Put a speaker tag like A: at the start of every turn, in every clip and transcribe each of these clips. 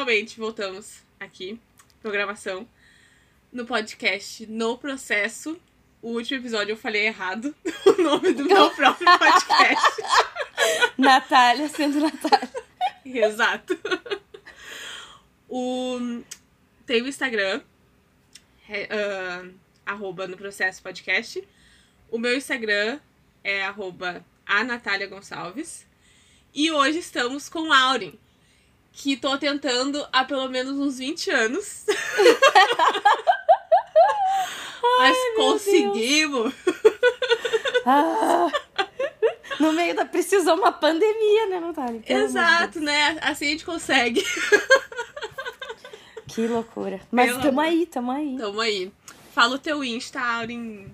A: finalmente voltamos aqui, programação, no podcast No Processo. O último episódio eu falei errado o nome do meu próprio podcast.
B: Natália sendo Natália.
A: Exato. O, tem o Instagram, é, uh, arroba no processo podcast. O meu Instagram é arroba a Natália Gonçalves. E hoje estamos com Aurin, que tô tentando há pelo menos uns 20 anos. Mas
B: Ai,
A: conseguimos!
B: Ah, no meio da. Precisou uma pandemia, né, Natália? Pelo amor de
A: Exato, né? Assim a gente consegue.
B: Que loucura. Mas
A: Pelo
B: tamo aí, tamo aí.
A: Tamo aí. Fala o teu Insta, Aurin.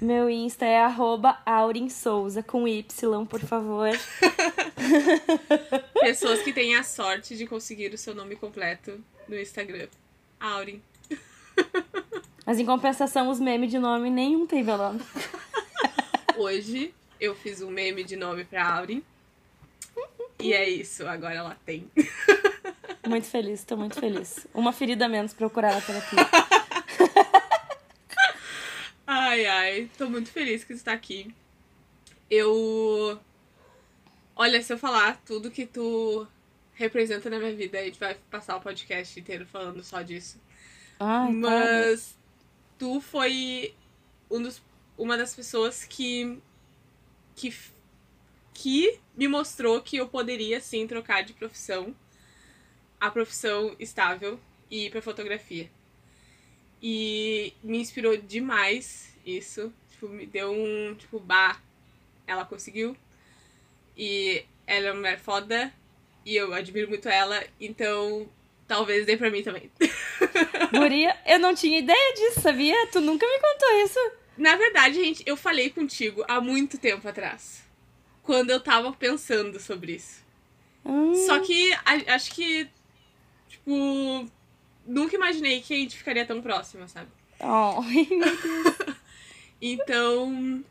B: Meu Insta é arroba Aurin Souza, com Y, por favor.
A: Pessoas que têm a sorte de conseguir o seu nome completo no Instagram. Aurin.
B: Mas em compensação, os memes de nome, nenhum tem meu nome.
A: Hoje eu fiz um meme de nome pra Aurin. E é isso, agora ela tem.
B: Muito feliz, tô muito feliz. Uma ferida a menos pra eu curar na terapia.
A: Ai, ai, tô muito feliz que tu tá aqui. Eu. Olha, se eu falar tudo que tu representa na minha vida, a gente vai passar o podcast inteiro falando só disso.
B: Ai, tá.
A: Mas tu foi um dos, uma das pessoas que, que que me mostrou que eu poderia sim trocar de profissão, a profissão estável e ir pra fotografia. E me inspirou demais isso. Tipo, me deu um, tipo, bah, ela conseguiu. E ela é uma mulher foda. E eu admiro muito ela. Então, talvez dê pra mim também.
B: Guria, eu não tinha ideia disso, sabia? Tu nunca me contou isso.
A: Na verdade, gente, eu falei contigo há muito tempo atrás. Quando eu tava pensando sobre isso.
B: Hum,
A: Só que a- acho que, tipo, nunca imaginei que a gente ficaria tão próxima, sabe?
B: oh.
A: Então,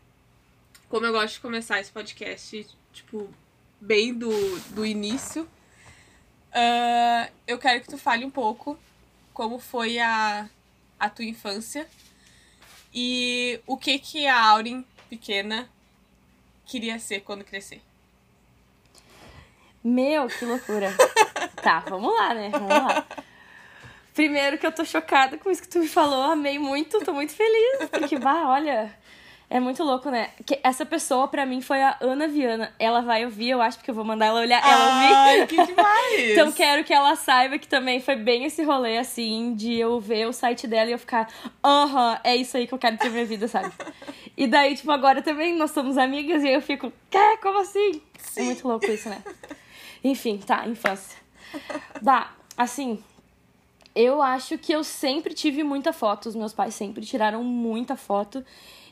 A: como eu gosto de começar esse podcast, tipo, bem do, do início, ah, eu quero que tu fale um pouco como foi a, a tua infância e o que que a Aurin, pequena, queria ser quando crescer.
B: Meu, que loucura. tá, vamos lá, né? Vamos lá. Primeiro que eu tô chocada com isso que tu me falou, amei muito, tô muito feliz, porque, bah, olha, é muito louco, né? Que essa pessoa, pra mim, foi a Ana Viana. Ela vai ouvir, eu acho, porque eu vou mandar ela olhar, ela ouvir.
A: Ai, que demais!
B: Então quero que ela saiba que também foi bem esse rolê, assim, de eu ver o site dela e eu ficar, aham, é isso aí que eu quero ter minha vida, sabe? E daí, tipo, agora também nós somos amigas e eu fico, quê? Como assim? É muito louco isso, né? Enfim, tá, infância. Bah, assim, eu acho que eu sempre tive muita foto. Os meus pais sempre tiraram muita foto.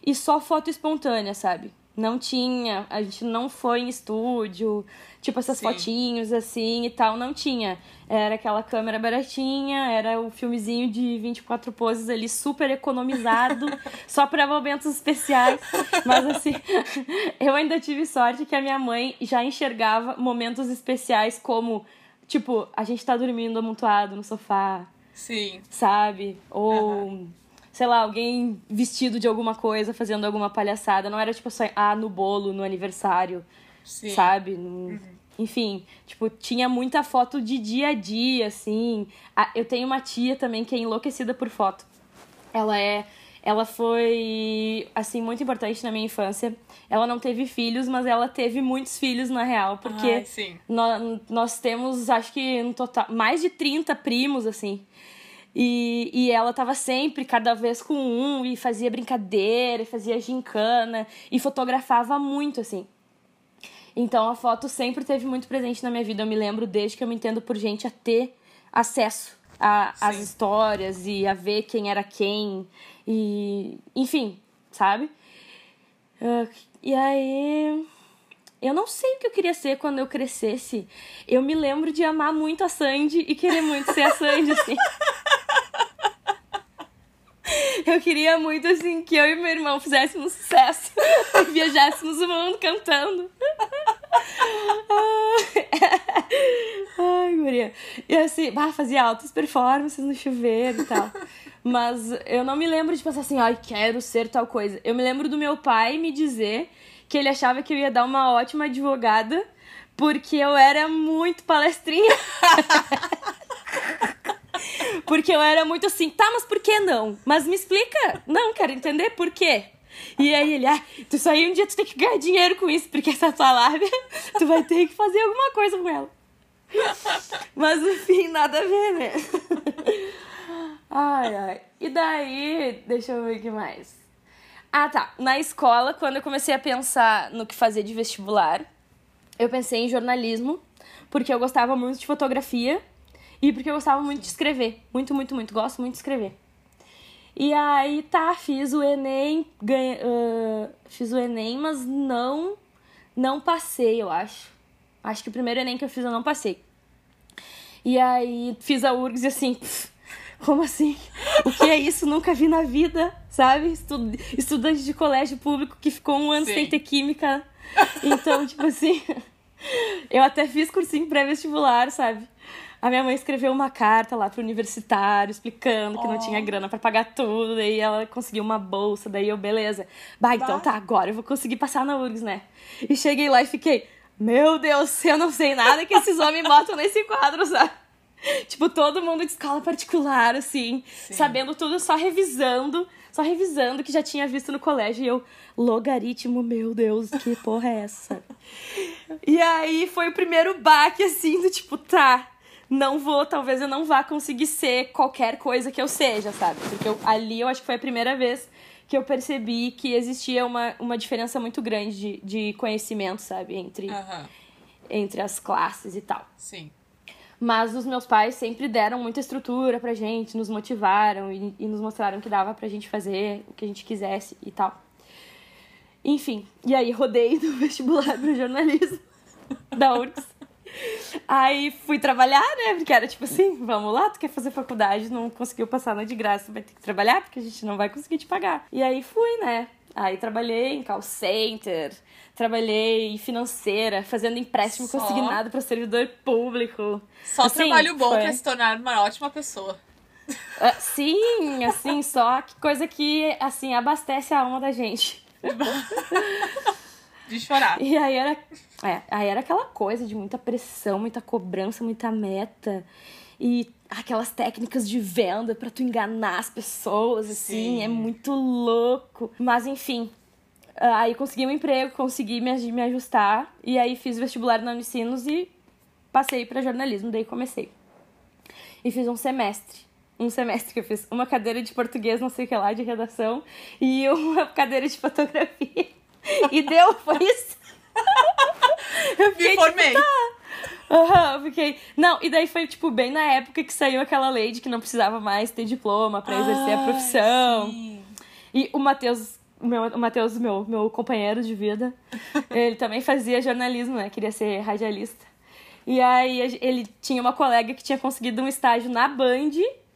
B: E só foto espontânea, sabe? Não tinha, a gente não foi em estúdio, tipo essas
A: Sim.
B: fotinhos assim e tal, não tinha. Era aquela câmera baratinha, era o filmezinho de 24 poses ali, super economizado, só para momentos especiais. Mas assim, eu ainda tive sorte que a minha mãe já enxergava momentos especiais como, tipo, a gente tá dormindo amontoado no sofá,
A: Sim.
B: sabe? Ou, sei lá, alguém vestido de alguma coisa, fazendo alguma palhaçada. Não era tipo só, ah, no bolo, no aniversário,
A: Sim.
B: sabe? No- Enfim, tipo, tinha muita foto de dia a dia, assim. Eu tenho uma tia também que é enlouquecida por foto. Ela é. Ela foi, assim, muito importante na minha infância. Ela não teve filhos, mas ela teve muitos filhos, na real, porque
A: Ai, sim.
B: nó- nós temos, acho que no total, mais de 30 primos, assim. E, e ela tava sempre, cada vez com um, e fazia brincadeira, e fazia gincana, e fotografava muito, assim. Então a foto sempre teve muito presente na minha vida. Eu me lembro desde que eu me entendo por gente a ter acesso às histórias e a ver quem era quem. E. Enfim, sabe? Ah, e aí. Eu não sei o que eu queria ser quando eu crescesse. Eu me lembro de amar muito a Sandy e querer muito ser a Sandy, assim. Eu queria muito, assim, que eu e meu irmão fizéssemos sucesso e viajássemos o mundo cantando. Ai, guria. E assim, bah, fazia altas performances no chuveiro e tal. Mas eu não me lembro de pensar assim, ai, quero ser tal coisa. Eu me lembro do meu pai me dizer que ele achava que eu ia dar uma ótima advogada porque eu era muito palestrinha. porque eu era muito assim, tá, mas por que não? Mas me explica. Não, quero entender por quê. E aí ele, ah, tu saiu um dia tu tem que ganhar dinheiro com isso, porque essa tua lábia, tu vai ter que fazer alguma coisa com ela. Mas no fim, nada a ver, né? Ai, ai. E daí, deixa eu ver o que mais. Ah, tá. Na escola, quando eu comecei a pensar no que fazer de vestibular, eu pensei em jornalismo, porque eu gostava muito de fotografia e porque eu gostava muito de escrever. Muito, muito, muito. Gosto muito de escrever. E aí, tá, fiz o Enem, ganha, uh, fiz o Enem, mas não, não passei, eu acho. Acho que o primeiro Enem que eu fiz eu não passei. E aí, fiz a URGS e assim, pff, como assim? O que é isso? Nunca vi na vida, sabe? Estud estudante de colégio público que ficou um ano Sim. sem ter química. Então, tipo assim, eu até fiz cursinho pré-vestibular, sabe? A minha mãe escreveu uma carta lá pro universitário explicando que oh. não tinha grana para pagar tudo, daí ela conseguiu uma bolsa, daí eu, beleza. Bah, então bah. tá, agora eu vou conseguir passar na URGS, né? E cheguei lá e fiquei, meu Deus, eu não sei nada que esses homens botam nesse quadro, sabe? Tipo, todo mundo de escola particular, assim, Sim. sabendo tudo, só revisando, só revisando que já tinha visto no colégio. E eu, logaritmo, meu Deus, que porra é essa? e aí foi o primeiro baque, assim, do tipo, tá, não vou, talvez eu não vá conseguir ser qualquer coisa que eu seja, sabe? Porque eu, ali eu acho que foi a primeira vez que eu percebi que existia uma, uma diferença muito grande de, de conhecimento, sabe? Entre, uhum. entre as classes e tal.
C: Sim.
B: Mas os meus pais sempre deram muita estrutura pra gente, nos motivaram e, e nos mostraram que dava pra gente fazer o que a gente quisesse e tal. Enfim, e aí rodei no vestibular pro jornalismo da URGS. Aí fui trabalhar, né? Porque era tipo assim, vamos lá, tu quer fazer faculdade, não conseguiu passar na de graça, vai ter que trabalhar, porque a gente não vai conseguir te pagar. E aí fui, né? Aí trabalhei em call center, trabalhei em financeira, fazendo empréstimo Só... consignado para servidor público.
C: Só assim, trabalho bom foi... pra se tornar uma ótima pessoa.
B: Uh, sim, assim, só que coisa que, assim, abastece a alma da gente.
C: de chorar.
B: E aí era, é, aí era aquela coisa de muita pressão, muita cobrança, muita meta. E aquelas técnicas de venda para tu enganar as pessoas, assim, Sim. é muito louco. Mas enfim, aí consegui um emprego, consegui me, me ajustar e aí fiz vestibular na Unicinos e passei para jornalismo, daí comecei. E fiz um semestre. Um semestre que eu fiz uma cadeira de português, não sei o que lá, de redação, e uma cadeira de fotografia. E deu, foi isso.
C: eu fiquei, Me formei. Tipo, tá.
B: Uhum, fiquei. Não, e daí foi, tipo, bem na época que saiu aquela lei de que não precisava mais ter diploma para exercer ah, a profissão. Sim. E o Matheus, meu, o Matheus, meu, meu companheiro de vida, ele também fazia jornalismo, né? Queria ser radialista. E aí ele tinha uma colega que tinha conseguido um estágio na Band,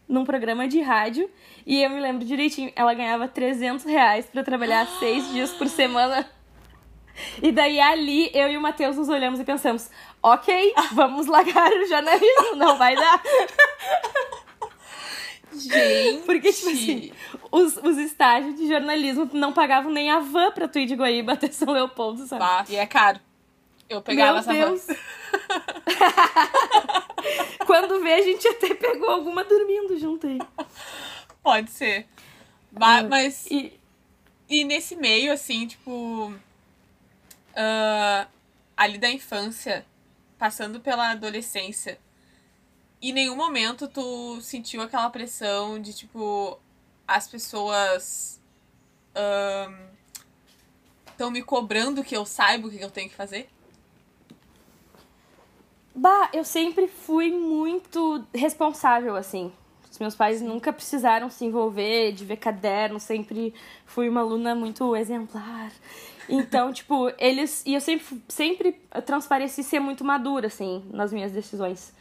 B: num programa de rádio. E eu me lembro direitinho, ela ganhava 300 reais pra trabalhar seis dias por semana. E daí ali eu e o Matheus nos olhamos e pensamos: ok, vamos largar o jornalismo, não vai dar.
C: Gente.
B: Porque, tipo assim, os, os estágios de jornalismo não pagavam nem a van pra tu ir de Guaíba até São Leopoldo, sabe?
C: Bah, e é caro. Eu pegava Meu essa Deus. van.
B: Quando vê, a gente até pegou alguma dormindo junto aí.
C: Pode ser. Mas, mas e... e nesse meio, assim, tipo uh, ali da infância, passando pela adolescência, em nenhum momento tu sentiu aquela pressão de, tipo, as pessoas estão me cobrando que eu saiba o que eu tenho que fazer?
B: Bah, eu sempre fui muito responsável, assim. Os meus pais nunca precisaram se envolver, de ver caderno, sempre fui uma aluna muito exemplar. Então, tipo, eles. E eu sempre, sempre transpareci ser muito madura, assim, nas minhas decisões.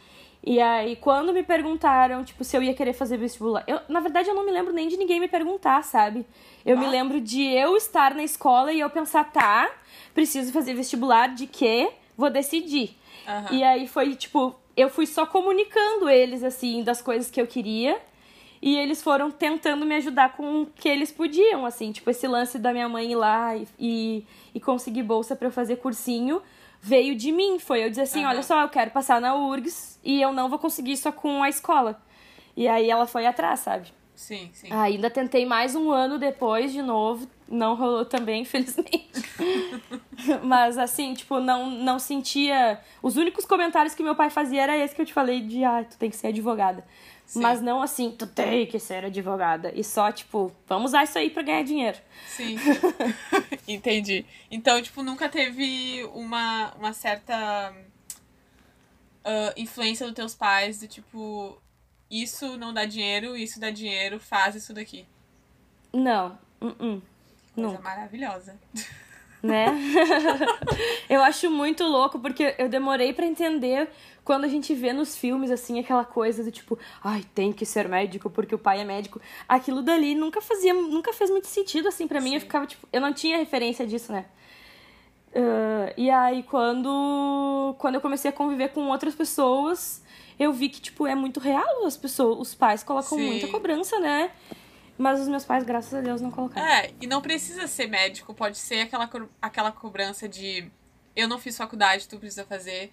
B: E aí, quando me perguntaram, tipo, se eu ia querer fazer vestibular. Eu, na verdade, eu não me lembro nem de ninguém me perguntar, sabe? Eu ah. me lembro de eu estar na escola e eu pensar, tá, preciso fazer vestibular de quê? Vou decidir. Uhum. E aí foi, tipo, eu fui só comunicando eles, assim, das coisas que eu queria. E eles foram tentando me ajudar com o que eles podiam, assim. Tipo, esse lance da minha mãe ir lá e, e, e conseguir bolsa para eu fazer cursinho veio de mim. Foi eu dizer assim, uhum. olha só, eu quero passar na URGS e eu não vou conseguir só com a escola. E aí ela foi atrás, sabe?
A: Sim, sim.
B: Ainda tentei mais um ano depois, de novo. Não rolou também, infelizmente. Mas assim, tipo, não, não sentia. Os únicos comentários que meu pai fazia era esse que eu te falei de ah, tu tem que ser advogada. Sim. Mas não assim, tu tem que ser advogada. E só, tipo, vamos usar isso aí pra ganhar dinheiro.
A: Sim. Entendi. Então, tipo, nunca teve uma, uma certa uh, influência dos teus pais do tipo, isso não dá dinheiro, isso dá dinheiro, faz isso daqui.
B: Não. Uh -uh.
A: Coisa Nunca. maravilhosa.
B: Né? eu acho muito louco porque eu demorei para entender quando a gente vê nos filmes assim aquela coisa do tipo, ai, tem que ser médico porque o pai é médico. Aquilo dali nunca fazia, nunca fez muito sentido assim para mim, eu ficava tipo, eu não tinha referência disso, né? Uh, e aí quando quando eu comecei a conviver com outras pessoas, eu vi que, tipo, é muito real. As pessoas, os pais colocam Sim. muita cobrança, né? Mas os meus pais, graças a Deus, não colocaram.
A: É, e não precisa ser médico, pode ser aquela, aquela cobrança de eu não fiz faculdade, tu precisa fazer.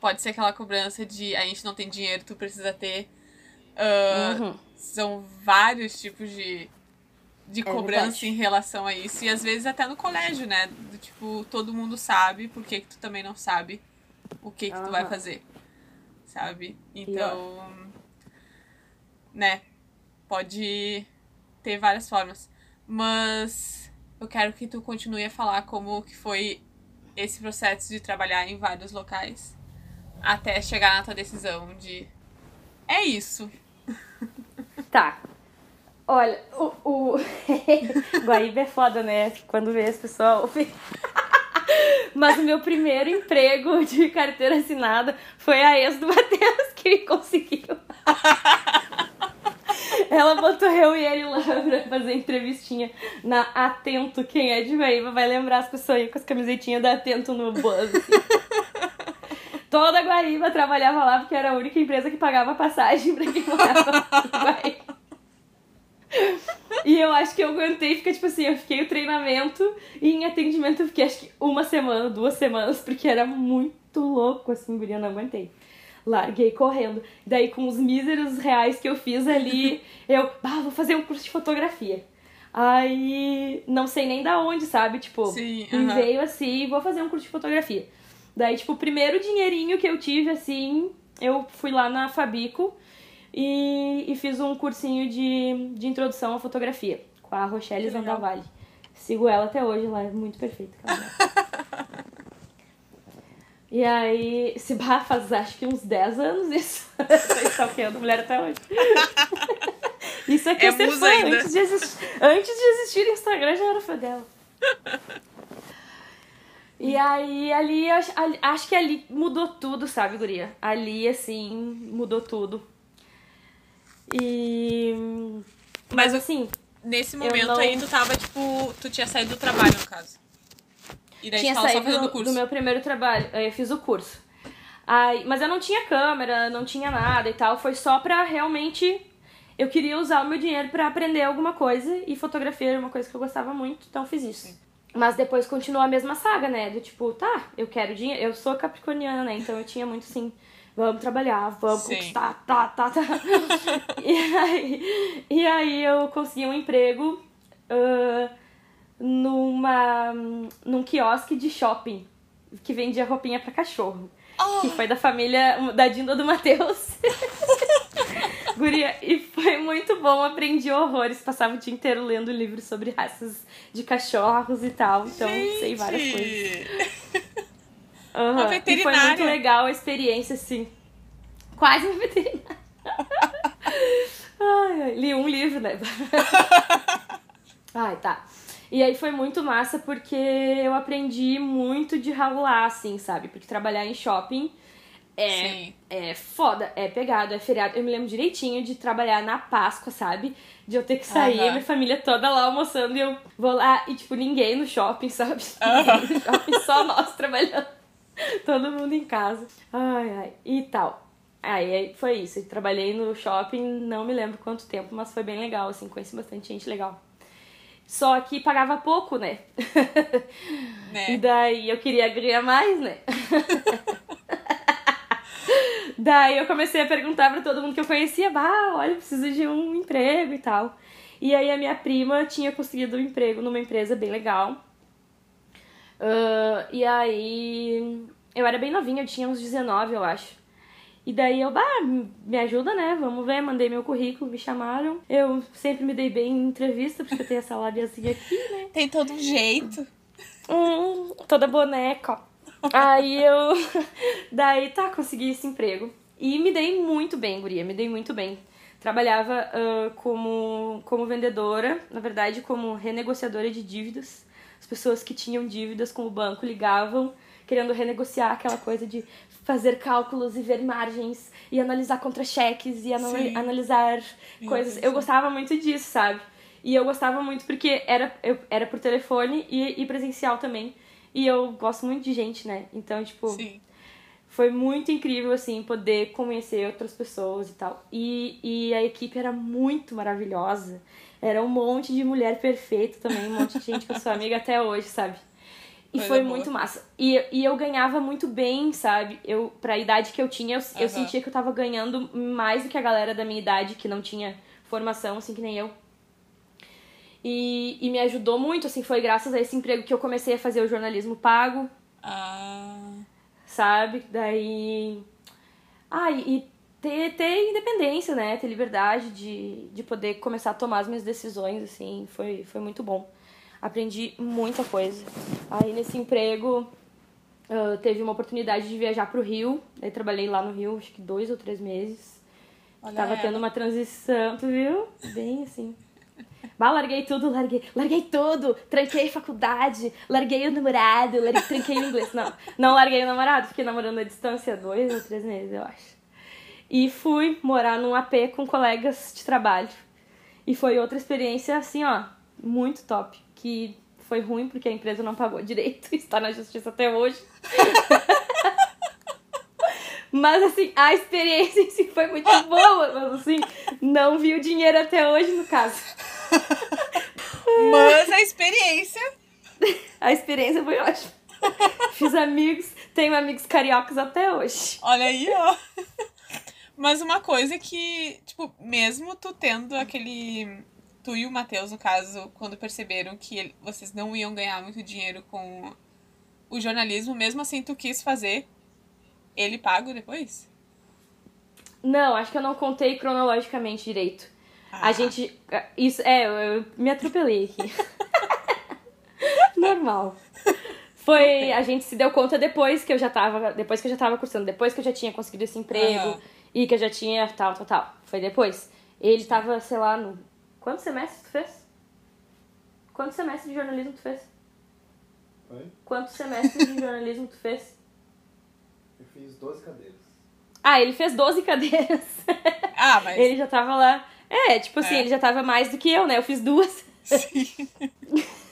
A: Pode ser aquela cobrança de a gente não tem dinheiro, tu precisa ter. Uh, uhum. São vários tipos de, de é cobrança verdade. em relação a isso. E às vezes até no colégio, né? Do tipo, todo mundo sabe, por que, que tu também não sabe o que, que uhum. tu vai fazer sabe? Então, Pior. né? Pode ter várias formas. Mas eu quero que tu continue a falar como que foi esse processo de trabalhar em vários locais até chegar na tua decisão de é isso.
B: Tá. Olha, o, o... Guaíba é foda, né? Quando vê as pessoas mas o meu primeiro emprego de carteira assinada foi a ex do Matheus que ele conseguiu. Ela botou eu e ele lá pra fazer entrevistinha na Atento. Quem é de Guaíba vai lembrar as pessoas aí com as camisetinhas da Atento no bus. Assim. Toda a Guaíba trabalhava lá porque era a única empresa que pagava passagem pra quem morava em Guaíba. E eu acho que eu aguentei, fica tipo assim, eu fiquei o treinamento e em atendimento eu fiquei acho que uma semana, duas semanas, porque era muito louco assim, guria, não aguentei. Larguei correndo. Daí com os míseros reais que eu fiz ali, eu, ah, vou fazer um curso de fotografia. Aí, não sei nem da onde, sabe? Tipo,
A: Sim,
B: uh -huh. veio assim, vou fazer um curso de fotografia. Daí, tipo, o primeiro dinheirinho que eu tive, assim, eu fui lá na Fabico e, e fiz um cursinho de, de introdução à fotografia com a Rochelle Zandavalli. Sigo ela até hoje, ela é muito perfeita. e aí, se barra faz acho que uns 10 anos isso. Tô stalkeando mulher até hoje. isso aqui é, é ser fã. Antes de, existir, antes de existir o Instagram, já era fã dela. E aí, ali, acho, acho que ali mudou tudo, sabe, guria? Ali, assim, mudou tudo. E. Mas, Mas assim.
A: Nesse momento não... aí, tu tava, tipo. Tu tinha saído do trabalho, no caso.
B: E daí tinha tu saído só do, curso. do meu primeiro trabalho. Eu fiz o curso. Aí, mas eu não tinha câmera, não tinha nada e tal. Foi só pra realmente. Eu queria usar o meu dinheiro para aprender alguma coisa. E fotografia era uma coisa que eu gostava muito, então fiz isso. Sim. Mas depois continuou a mesma saga, né? Do tipo, tá, eu quero dinheiro. Eu sou capricorniana, né? Então eu tinha muito assim vamos trabalhar, vamos Sim. conquistar, tá, tá, tá. e, aí, e aí eu consegui um emprego uh, numa, num quiosque de shopping que vendia roupinha para cachorro. Oh. Que foi da família da Dinda do Matheus. Guria, e foi muito bom, aprendi horrores, passava o dia inteiro lendo livros sobre raças de cachorros e tal, então Gente. sei várias coisas. Uhum. Uma veterinária. E foi muito legal a experiência, assim. Quase uma veterinária. ai, ai, li um livro, né? ai, tá. E aí foi muito massa porque eu aprendi muito de ralar, assim, sabe? Porque trabalhar em shopping é, é foda, é pegado, é feriado. Eu me lembro direitinho de trabalhar na Páscoa, sabe? De eu ter que sair, uhum. minha família toda lá almoçando e eu vou lá e, tipo, ninguém no shopping, sabe? Ninguém no shopping, só nós trabalhando. Todo mundo em casa. Ai, ai. E tal. Aí foi isso. Trabalhei no shopping, não me lembro quanto tempo, mas foi bem legal, assim, conheci bastante gente legal. Só que pagava pouco, né? né? E daí eu queria ganhar mais, né? daí eu comecei a perguntar para todo mundo que eu conhecia, bah, olha, eu preciso de um emprego e tal. E aí a minha prima tinha conseguido um emprego numa empresa bem legal. Uh, e aí eu era bem novinha, eu tinha uns 19, eu acho. E daí eu, bah, me ajuda, né? Vamos ver, mandei meu currículo, me chamaram. Eu sempre me dei bem em entrevista, porque eu tenho essa lábiazinha aqui, né?
C: Tem todo um jeito.
B: Hum, toda boneca. Aí eu. Daí tá, consegui esse emprego. E me dei muito bem, guria, me dei muito bem. Trabalhava uh, como, como vendedora, na verdade, como renegociadora de dívidas. As pessoas que tinham dívidas com o banco ligavam querendo renegociar aquela coisa de fazer cálculos e ver margens e analisar contra-cheques e anal Sim. analisar coisas. Eu gostava muito disso, sabe? E eu gostava muito porque era, eu, era por telefone e, e presencial também. E eu gosto muito de gente, né? Então, tipo, Sim. foi muito incrível, assim, poder conhecer outras pessoas e tal. E, e a equipe era muito maravilhosa. Era um monte de mulher perfeita também, um monte de gente que eu sou amiga até hoje, sabe? E foi boa. muito massa. E, e eu ganhava muito bem, sabe? Eu, pra idade que eu tinha, eu, uhum. eu sentia que eu tava ganhando mais do que a galera da minha idade, que não tinha formação, assim, que nem eu. E, e me ajudou muito, assim, foi graças a esse emprego que eu comecei a fazer o jornalismo pago.
C: Ah.
B: Sabe? Daí. Ah, e ter, ter independência, né? Ter liberdade de, de poder começar a tomar as minhas decisões, assim, foi, foi muito bom aprendi muita coisa. Aí nesse emprego uh, teve uma oportunidade de viajar para o Rio, aí trabalhei lá no Rio acho que dois ou três meses. Olha Tava ela. tendo uma transição, tu viu? Bem assim. Bah, larguei tudo, larguei, larguei tudo, tranquei faculdade, larguei o namorado, larguei, tranquei o inglês. Não, não larguei o namorado, fiquei namorando à distância dois ou três meses, eu acho. E fui morar num AP com colegas de trabalho. E foi outra experiência, assim, ó, muito top que foi ruim porque a empresa não pagou direito, está na justiça até hoje. mas assim, a experiência em si foi muito boa, mas assim, não vi o dinheiro até hoje no caso.
C: Mas a experiência.
B: A experiência foi ótima. Fiz amigos, tenho amigos cariocas até hoje.
C: Olha aí, ó. Mas uma coisa que, tipo, mesmo tu tendo aquele tu e o Matheus, no caso, quando perceberam que ele, vocês não iam ganhar muito dinheiro com o jornalismo, mesmo assim tu quis fazer ele pago depois?
B: Não, acho que eu não contei cronologicamente direito. Ah. A gente. Isso, é, eu, eu me atropelei aqui. Normal. Foi. A gente se deu conta depois que eu já tava. Depois que eu já tava cursando, depois que eu já tinha conseguido esse emprego uhum. E que eu já tinha tal, tal, tal. Foi depois. Ele tava, sei lá, no Quantos semestres tu fez? Quantos semestres de jornalismo tu fez?
D: Oi?
B: Quantos semestres de jornalismo tu fez?
D: Eu fiz 12 cadeiras.
B: Ah, ele fez 12 cadeiras.
C: Ah, mas.
B: ele já tava lá. É, tipo assim, é. ele já tava mais do que eu, né? Eu fiz duas.
C: Sim.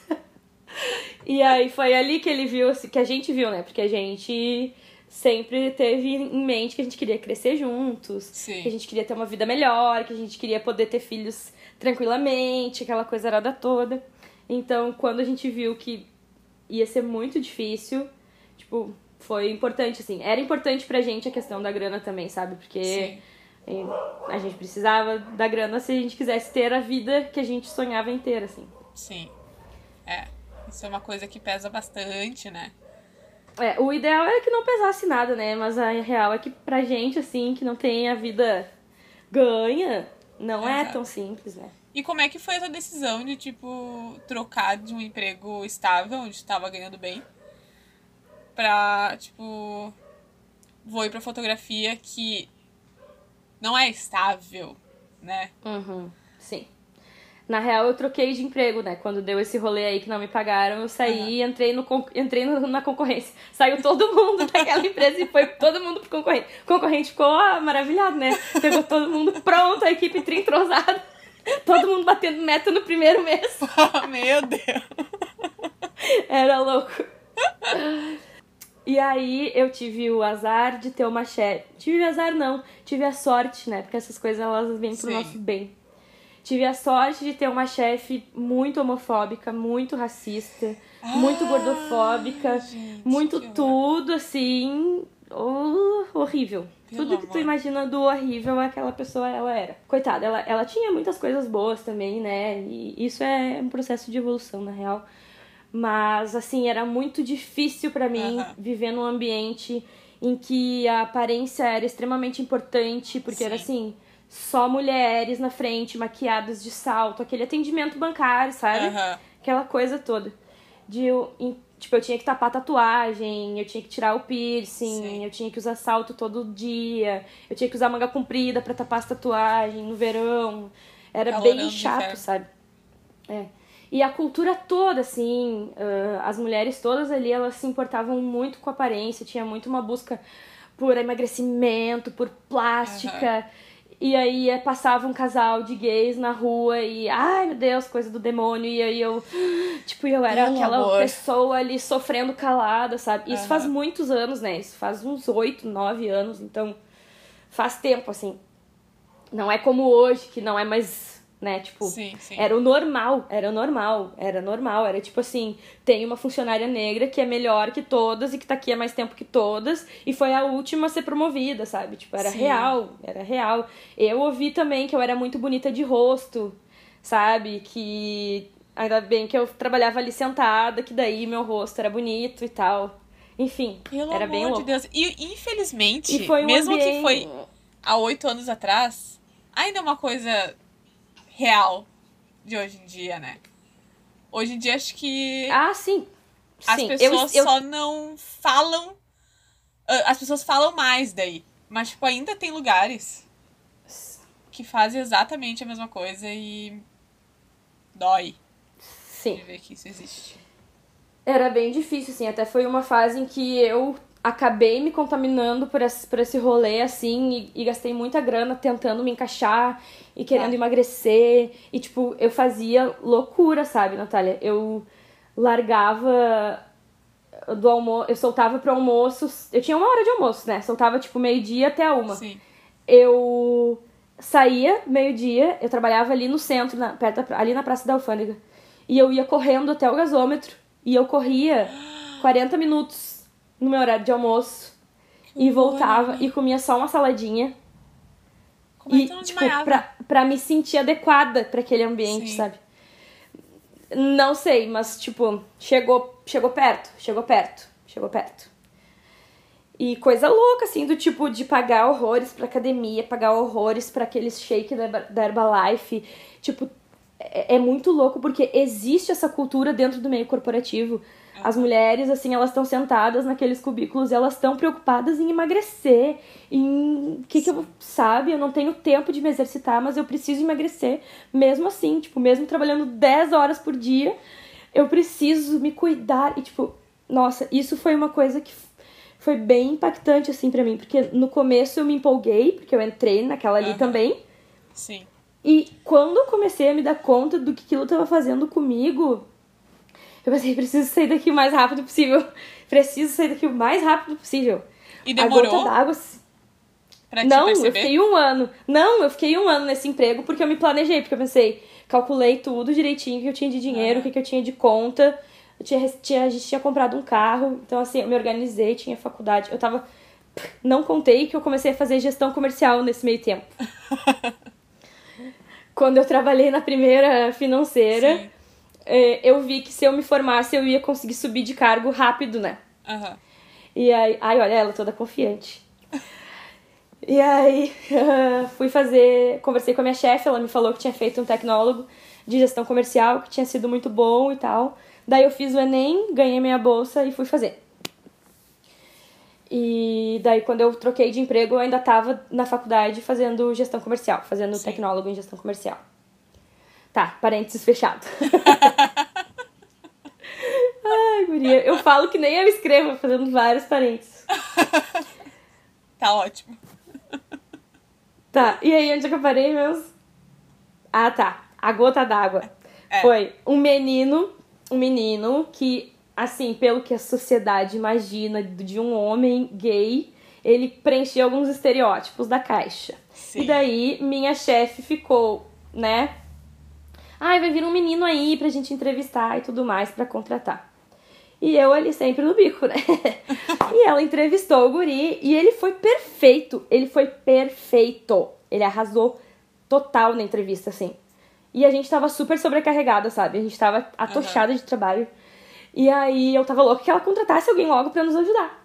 B: e aí foi ali que ele viu, que a gente viu, né? Porque a gente sempre teve em mente que a gente queria crescer juntos,
C: Sim.
B: que a gente queria ter uma vida melhor, que a gente queria poder ter filhos tranquilamente, aquela coisa arada toda. Então, quando a gente viu que ia ser muito difícil, tipo, foi importante, assim. Era importante pra gente a questão da grana também, sabe? Porque Sim. a gente precisava da grana se a gente quisesse ter a vida que a gente sonhava em ter, assim.
C: Sim. É. Isso é uma coisa que pesa bastante, né?
B: É, o ideal era que não pesasse nada, né? Mas a real é que pra gente, assim, que não tem a vida ganha, não é é tão simples, né?
C: E como é que foi essa decisão de, tipo, trocar de um emprego estável, onde estava ganhando bem, pra, tipo, vou ir pra fotografia que não é estável, né?
B: Uhum, sim. Na real, eu troquei de emprego, né? Quando deu esse rolê aí que não me pagaram, eu saí uhum. e entrei, no, entrei no, na concorrência. Saiu todo mundo daquela empresa e foi todo mundo pro concorrente. O concorrente ficou ah, maravilhado, né? Pegou todo mundo pronto, a equipe trintrosada. Todo mundo batendo meta no primeiro mês.
C: Meu Deus!
B: Era louco. E aí eu tive o azar de ter uma chefe. Tive azar não, tive a sorte, né? Porque essas coisas elas vêm pro
C: Sim.
B: nosso bem. Tive a sorte de ter uma chefe muito homofóbica, muito racista, muito gordofóbica,
C: Ah, gente,
B: muito tudo assim, oh, horrível.
C: Pelo
B: tudo que tu imagina do horrível aquela pessoa ela era. Coitada, ela, ela tinha muitas coisas boas também, né? E isso é um processo de evolução, na real. Mas, assim, era muito difícil pra mim
C: Aham.
B: viver num ambiente em que a aparência era extremamente importante, porque era
C: Sim.
B: assim, só mulheres na frente, maquiadas de salto, aquele atendimento bancário, sabe?
C: Aham.
B: Aquela coisa toda. De eu, tipo, eu tinha que tapar tatuagem, eu tinha que tirar o piercing,
C: Sim.
B: eu tinha que usar salto todo dia, eu tinha que usar manga comprida pra tapar as tatuagens no verão. Era
C: Calorão
B: bem chato, sabe? É. E a cultura toda, assim, ah, as mulheres todas ali, elas se importavam muito com a aparência, tinha muito uma busca por emagrecimento, por plástica. E aí eh, passava um casal de gays na rua e, ai meu Deus, coisa do demônio. E aí eu, tipo, eu era
C: Pelo
B: aquela
C: amor.
B: pessoa ali sofrendo calada, sabe? Isso
C: Aham.
B: faz muitos anos, né? Isso faz uns oito, nove anos, então faz tempo, assim. Não é como hoje, que não é mais, né? Tipo,
C: Sim, sim.
B: era o normal, era o normal, era normal. Era tipo assim: tem uma funcionária negra que é melhor que todas e que tá aqui há mais tempo que todas e foi a última a ser promovida, sabe? Tipo, era
C: Sim.
B: real, era real. Eu ouvi também que eu era muito bonita de rosto, sabe? Que ainda bem que eu trabalhava ali sentada, que daí meu rosto era bonito e tal. Enfim,
C: Pelo
B: era
C: amor
B: bem
C: de
B: louco.
C: Deus. E infelizmente,
B: E um
C: mesmo
B: ambiente...
C: que foi há oito anos atrás, ainda é uma coisa real de hoje em dia, né? Hoje em dia acho que
B: Ah, sim.
C: as
B: sim,
C: pessoas
B: eu, eu,
C: só não falam. ah, As pessoas falam mais daí. Mas, tipo, ainda tem lugares que fazem exatamente a mesma coisa e dói
B: Sim.
C: de ver que isso existe.
B: Era bem difícil, assim. Até foi uma fase em que eu acabei me contaminando por esse, por esse rolê, assim, e, e gastei muita grana tentando me encaixar e querendo
C: Ah.
B: emagrecer. E, tipo, eu fazia loucura, sabe, Natália? Eu largava do almoço, eu soltava pro almoço, eu tinha uma hora de almoço, né? Soltava, tipo, meio-dia até uma
C: Sim.
B: eu saía meio-dia, eu trabalhava ali no centro, na, perto ali na Praça da Alfândega. E eu ia correndo até o gasômetro. E eu corria 40 minutos no meu horário de almoço. e
C: horror,
B: voltava
C: né?
B: e comia só uma saladinha.
C: Como é
B: e,
C: que tu não
B: tipo, pra, pra me sentir adequada pra aquele ambiente,
C: Sim.
B: sabe? Não sei, mas, tipo, chegou, chegou perto, chegou perto, chegou perto. E coisa louca, assim, do tipo de pagar horrores pra academia, pagar horrores pra aqueles shake da, da Herbalife. Tipo, é, é muito louco porque existe essa cultura dentro do meio corporativo. As mulheres, assim, elas estão sentadas naqueles cubículos e elas estão preocupadas em emagrecer, em o que que eu, sabe, eu não tenho tempo de me exercitar, mas eu preciso emagrecer, mesmo assim, tipo, mesmo trabalhando 10 horas por dia, eu preciso me cuidar e tipo, nossa, isso foi uma coisa que foi bem impactante assim pra mim, porque no começo eu me empolguei, porque eu entrei naquela ali
C: Aham.
B: também,
C: Sim.
B: e quando eu comecei a me dar conta do que aquilo tava fazendo comigo, eu pensei, preciso sair daqui o mais rápido possível. Preciso sair daqui o mais rápido possível.
C: E
B: A
C: demorou
B: gota d'água.
C: pra
B: Não, eu
C: perceber?
B: fiquei um ano. Não, eu fiquei um ano nesse emprego porque eu me planejei, porque eu pensei, calculei tudo direitinho o que eu tinha de dinheiro, o que, que eu tinha de conta. Eu tinha, tinha, a gente tinha comprado um carro, então assim, eu me organizei, tinha faculdade. Eu tava. Não contei que eu comecei a fazer gestão comercial nesse meio tempo. Quando eu trabalhei na primeira financeira,
C: Sim.
B: Eh, eu vi que se eu me formasse eu ia conseguir subir de cargo rápido, né?
C: Aham.
B: E aí, ai, olha ela toda confiante. E aí, fui fazer, conversei com a minha chefe, ela me falou que tinha feito um tecnólogo de gestão comercial, que tinha sido muito bom e tal. Daí eu fiz o ENEM, ganhei minha bolsa e fui fazer. E daí quando eu troquei de emprego, eu ainda estava na faculdade fazendo gestão comercial, fazendo
C: Sim.
B: tecnólogo em gestão comercial. Tá, parênteses fechado. Ai, guria, eu falo que nem eu escrevo, fazendo vários parênteses.
C: Tá ótimo.
B: Tá, e aí onde é que eu parei mesmo? Ah, tá. A gota d'água.
C: É.
B: Foi um menino, um menino que assim, pelo que a sociedade imagina de um homem gay, ele preenchia alguns estereótipos da caixa.
C: Sim.
B: E daí minha chefe ficou, né? Ai, vai vir um menino aí pra gente entrevistar e tudo mais pra contratar. E eu ali sempre no bico, né? e ela entrevistou o guri e ele foi perfeito. Ele foi perfeito. Ele arrasou total na entrevista, assim. E a gente tava super sobrecarregada, sabe? A gente tava atochada de trabalho. E aí eu tava louca que ela contratasse alguém logo pra nos ajudar.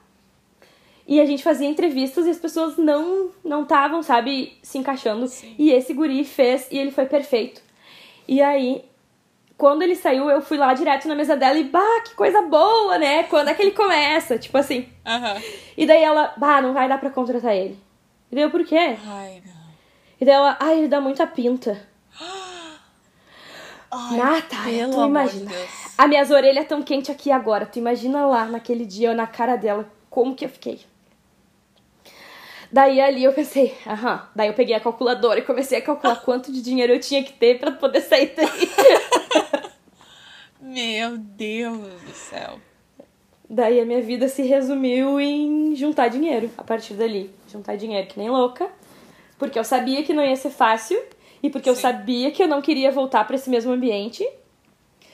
B: E a gente fazia entrevistas e as pessoas não não estavam, sabe, se encaixando.
C: Sim.
B: E esse guri fez e ele foi perfeito. E aí, quando ele saiu, eu fui lá direto na mesa dela e, bah, que coisa boa, né? Quando é que ele começa? Tipo assim.
C: Aham.
B: E daí ela, bah, não vai dar pra contratar ele. E daí eu, por quê?
C: Ai, não.
B: E daí ela, ai, ele dá muita pinta.
C: Ai,
B: Nata,
C: pelo
B: tu imagina.
C: de.
B: As minhas orelhas tão quentes aqui agora. Tu imagina lá, naquele dia, na cara dela, como que eu fiquei. Daí ali eu pensei, aham. Daí eu peguei a calculadora e comecei a calcular quanto de dinheiro eu tinha que ter pra poder sair daí.
C: Meu Deus do céu.
B: Daí a minha vida se resumiu em juntar dinheiro a partir dali. Juntar dinheiro que nem louca. Porque eu sabia que não ia ser fácil. E porque eu
C: Sim.
B: sabia que eu não queria voltar pra esse mesmo ambiente.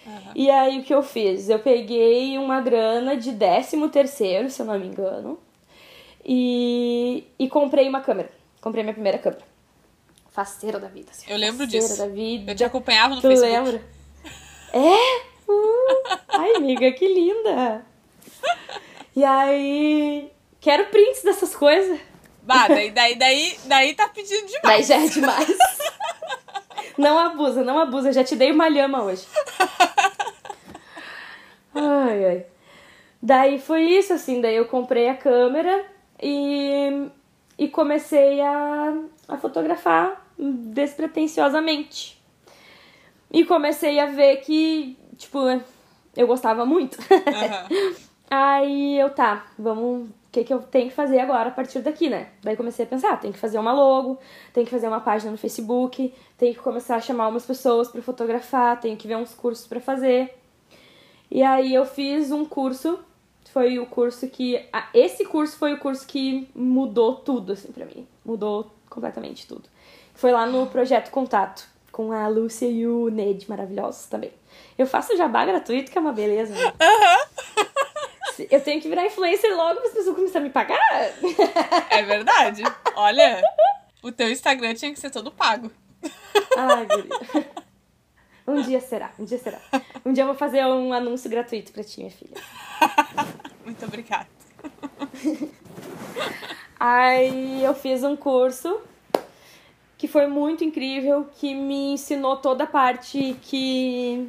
C: Aham.
B: E aí o que eu fiz? Eu peguei uma grana de 13 terceiro, se eu não me engano. E, e comprei uma câmera. Comprei minha primeira câmera. Faceira da vida. assim,
C: Eu lembro
B: faceira
C: disso.
B: da vida.
C: Eu te acompanhava no
B: Tu
C: Facebook.
B: lembra? É? Uh, ai, amiga, que linda! E aí. Quero prints dessas coisas.
C: Bah, daí, daí, daí, daí tá pedindo demais.
B: Daí já é demais. Não abusa, não abusa. Já te dei uma lhama hoje. Ai, ai. Daí foi isso, assim. Daí eu comprei a câmera e, e comecei a, a fotografar despretensiosamente. E comecei a ver que, tipo, eu gostava muito.
C: Aham.
B: Aí eu, tá, vamos. O que, que eu tenho que fazer agora a partir daqui, né? Daí comecei a pensar, tem que fazer uma logo, tem que fazer uma página no Facebook, tem que começar a chamar umas pessoas pra fotografar, tenho que ver uns cursos pra fazer. E aí eu fiz um curso, foi o curso que. Esse curso foi o curso que mudou tudo, assim, pra mim. Mudou completamente tudo. Foi lá no Projeto Contato, com a Lúcia e o Ned, maravilhosos também. Eu faço jabá gratuito, que é uma beleza. Né? Eu tenho que virar influencer logo para as pessoas começarem a me pagar.
C: É verdade. Olha, o teu Instagram tinha que ser todo pago.
B: Ai, guria. Um dia será, um dia será. Um dia eu vou fazer um anúncio gratuito pra ti, minha filha.
C: Muito obrigada.
B: Aí eu fiz um curso que foi muito incrível, que me ensinou toda a parte que.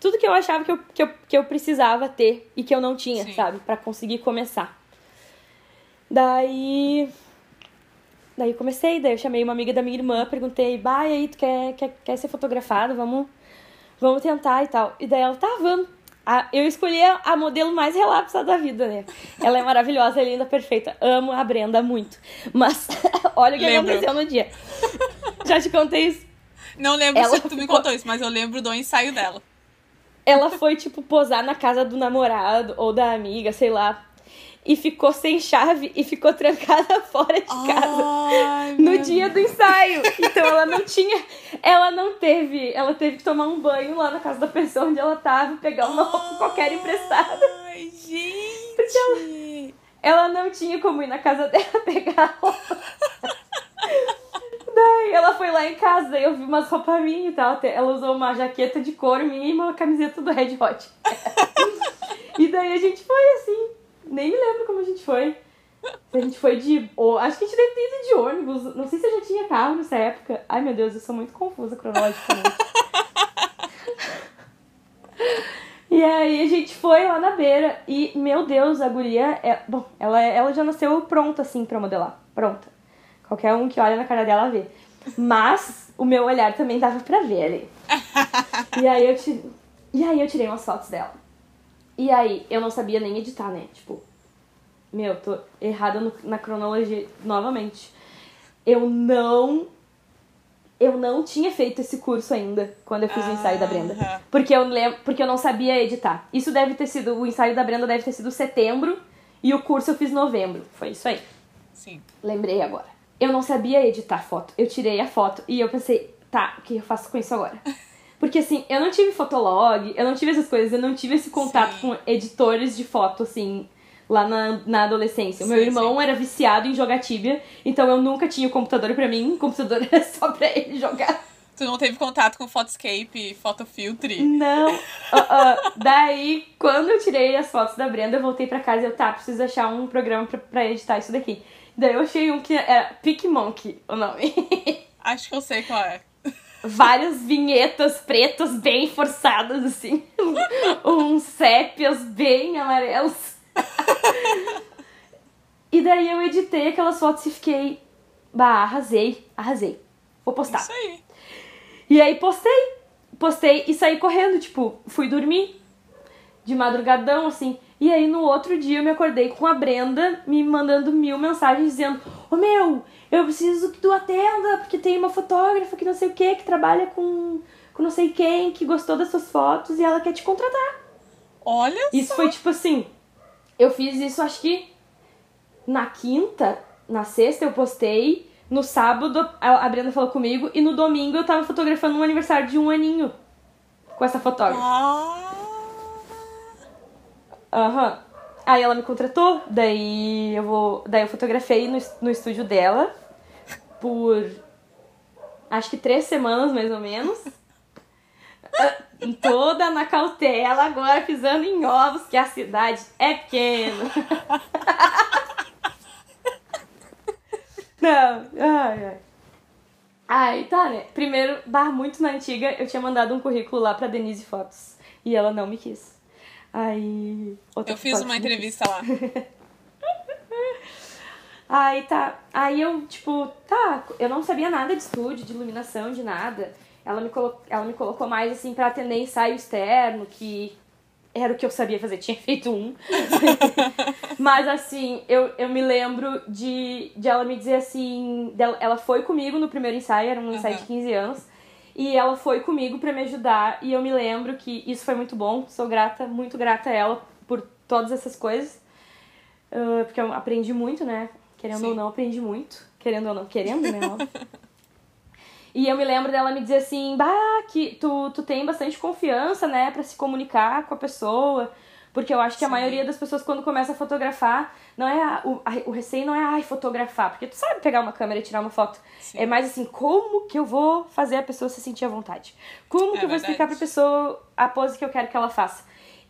B: Tudo que eu achava que eu, que eu, que eu precisava ter e que eu não tinha,
C: Sim.
B: sabe? Pra conseguir começar. Daí. Daí eu comecei, daí eu chamei uma amiga da minha irmã, perguntei, bah, e aí, tu quer, quer, quer ser fotografado? Vamos, vamos tentar e tal. E daí ela, tá, vamos. A- eu escolhi a, a modelo mais relapsada da vida, né? Ela é maravilhosa, é linda, perfeita. Amo a Brenda muito. Mas olha o que
C: Lembro.
B: aconteceu no dia. Já te contei isso.
C: Não lembro
B: Ela
C: se tu me contou isso, mas eu lembro do ensaio dela.
B: Ela foi, tipo, posar na casa do namorado ou da amiga, sei lá. E ficou sem chave e ficou trancada fora de casa.
C: Ai,
B: no dia do ensaio. Então ela não tinha. Ela não teve. Ela teve que tomar um banho lá na casa da pessoa onde ela tava, pegar uma roupa qualquer emprestada.
C: Ai, gente.
B: Ela não tinha como ir na casa dela pegar a roupa. Daí ela foi lá em casa, eu vi umas roupas minhas e tal. Ela usou uma jaqueta de couro minha e uma camiseta do Red Hot. e daí a gente foi assim. Nem me lembro como a gente foi. Se a gente foi de. ou- acho que a gente deve ter ido de ônibus. Não sei se eu já tinha carro nessa época. Ai meu Deus, eu sou muito confusa cronologicamente. E aí a gente foi lá na beira e, meu Deus, a guria, é, bom, ela, ela já nasceu pronta assim pra modelar, pronta. Qualquer um que olha na cara dela vê. Mas o meu olhar também dava pra ver ali. E aí eu tirei, e aí eu tirei umas fotos dela. E aí eu não sabia nem editar, né? Tipo, meu, tô errada no- na cronologia novamente. Eu não eu não tinha feito esse curso ainda quando eu fiz o ensaio da Brenda.
C: Aham.
B: Porque eu lembro, porque eu não sabia editar. Isso deve ter sido, o ensaio da Brenda deve ter sido setembro e o curso eu fiz novembro. Foi isso aí.
C: Sim.
B: Lembrei agora. Eu não sabia editar foto. Eu tirei a foto e eu pensei, tá, o que eu faço com isso agora? Porque assim, eu não tive fotolog, eu não tive essas coisas, eu não tive esse contato
C: Sim.
B: com editores de foto, assim, lá na, na adolescência. O meu
C: Sim,
B: irmão era viciado em jogar Tibia, então eu nunca tinha o computador pra mim, o computador era só pra ele jogar.
C: Tu não teve contato com Photoscape, Photofiltre?
B: Não. Ah, ah, daí, quando eu tirei as fotos da Brenda, eu voltei pra casa e eu, tá, preciso achar um programa pra, pra editar isso daqui. Daí eu achei um que era PicMonkey, o nome.
C: Acho que eu sei qual é.
B: Várias vinhetas pretas bem forçadas, assim. Uns sépias bem amarelos. E daí eu editei aquelas fotos e fiquei. Bah, arrasei, arrasei. Vou postar.
C: Isso aí.
B: E aí postei. Postei e saí correndo, tipo, fui dormir de madrugadão, assim. E aí no outro dia eu me acordei com a Brenda me mandando mil mensagens dizendo: Ô meu, eu preciso que tu atenda, porque tem uma fotógrafa que não sei o que, que trabalha com, com não sei quem, que gostou das suas fotos e ela quer te contratar.
C: Olha
B: Isso
C: só.
B: foi tipo assim. Eu fiz isso acho que na quinta, na sexta eu postei, no sábado a a Brenda falou comigo e no domingo eu tava fotografando um aniversário de um aninho com essa fotógrafa.
C: Ah,
B: Aham. Aí ela me contratou, daí eu vou, daí eu fotografei no, no estúdio dela por acho que três semanas mais ou menos. Ah, Toda na cautela, agora pisando em ovos, que a cidade é pequena. Não, ai, ai. Ai, tá, né? Primeiro, bar muito na antiga, eu tinha mandado um currículo lá pra Denise Fotos. E ela não me quis. Aí.
C: eu fiz uma entrevista lá.
B: Aí tá. Aí eu, tipo, tá, eu não sabia nada de estúdio, de iluminação, de nada. Ela me, colo... ela me colocou mais assim pra atender ensaio externo, que era o que eu sabia fazer, tinha feito um. Mas assim, eu, eu me lembro de, de ela me dizer assim. Dela, ela foi comigo no primeiro ensaio, era um ensaio
C: Aham.
B: de 15 anos. E ela foi comigo pra me ajudar. E eu me lembro que isso foi muito bom. Sou grata, muito grata a ela por todas essas coisas. Ah, porque eu aprendi muito, né? Querendo
C: Sim.
B: ou não, aprendi muito. Querendo ou não, querendo, né? E eu me lembro dela me dizer assim, bah, que tu, tu tem bastante confiança, né, pra se comunicar com a pessoa. Porque eu acho que a
C: Sim.
B: maioria das pessoas, quando começa a fotografar, não é a- o, a- o receio não é, ai, fotografar. Porque tu sabe pegar uma câmera e tirar uma foto.
C: Sim.
B: É mais assim, como que eu vou fazer a pessoa se sentir à vontade? Como
C: É
B: que eu vou explicar pra
C: verdade.
B: pessoa a pose que eu quero que ela faça?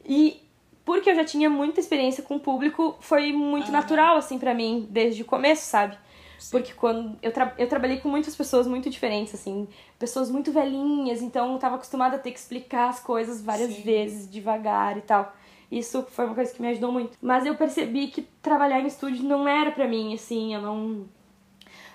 B: E porque eu já tinha muita experiência com o público, foi muito natural, assim, pra mim, desde o começo, sabe?
C: Sim.
B: Porque quando eu, tra eu trabalhei com muitas pessoas muito diferentes, assim, pessoas muito velhinhas, então eu tava acostumada a ter que explicar as coisas várias
C: Sim.
B: vezes, devagar e tal. Isso foi uma coisa que me ajudou muito. Mas eu percebi que trabalhar em estúdio não era pra mim, assim, eu não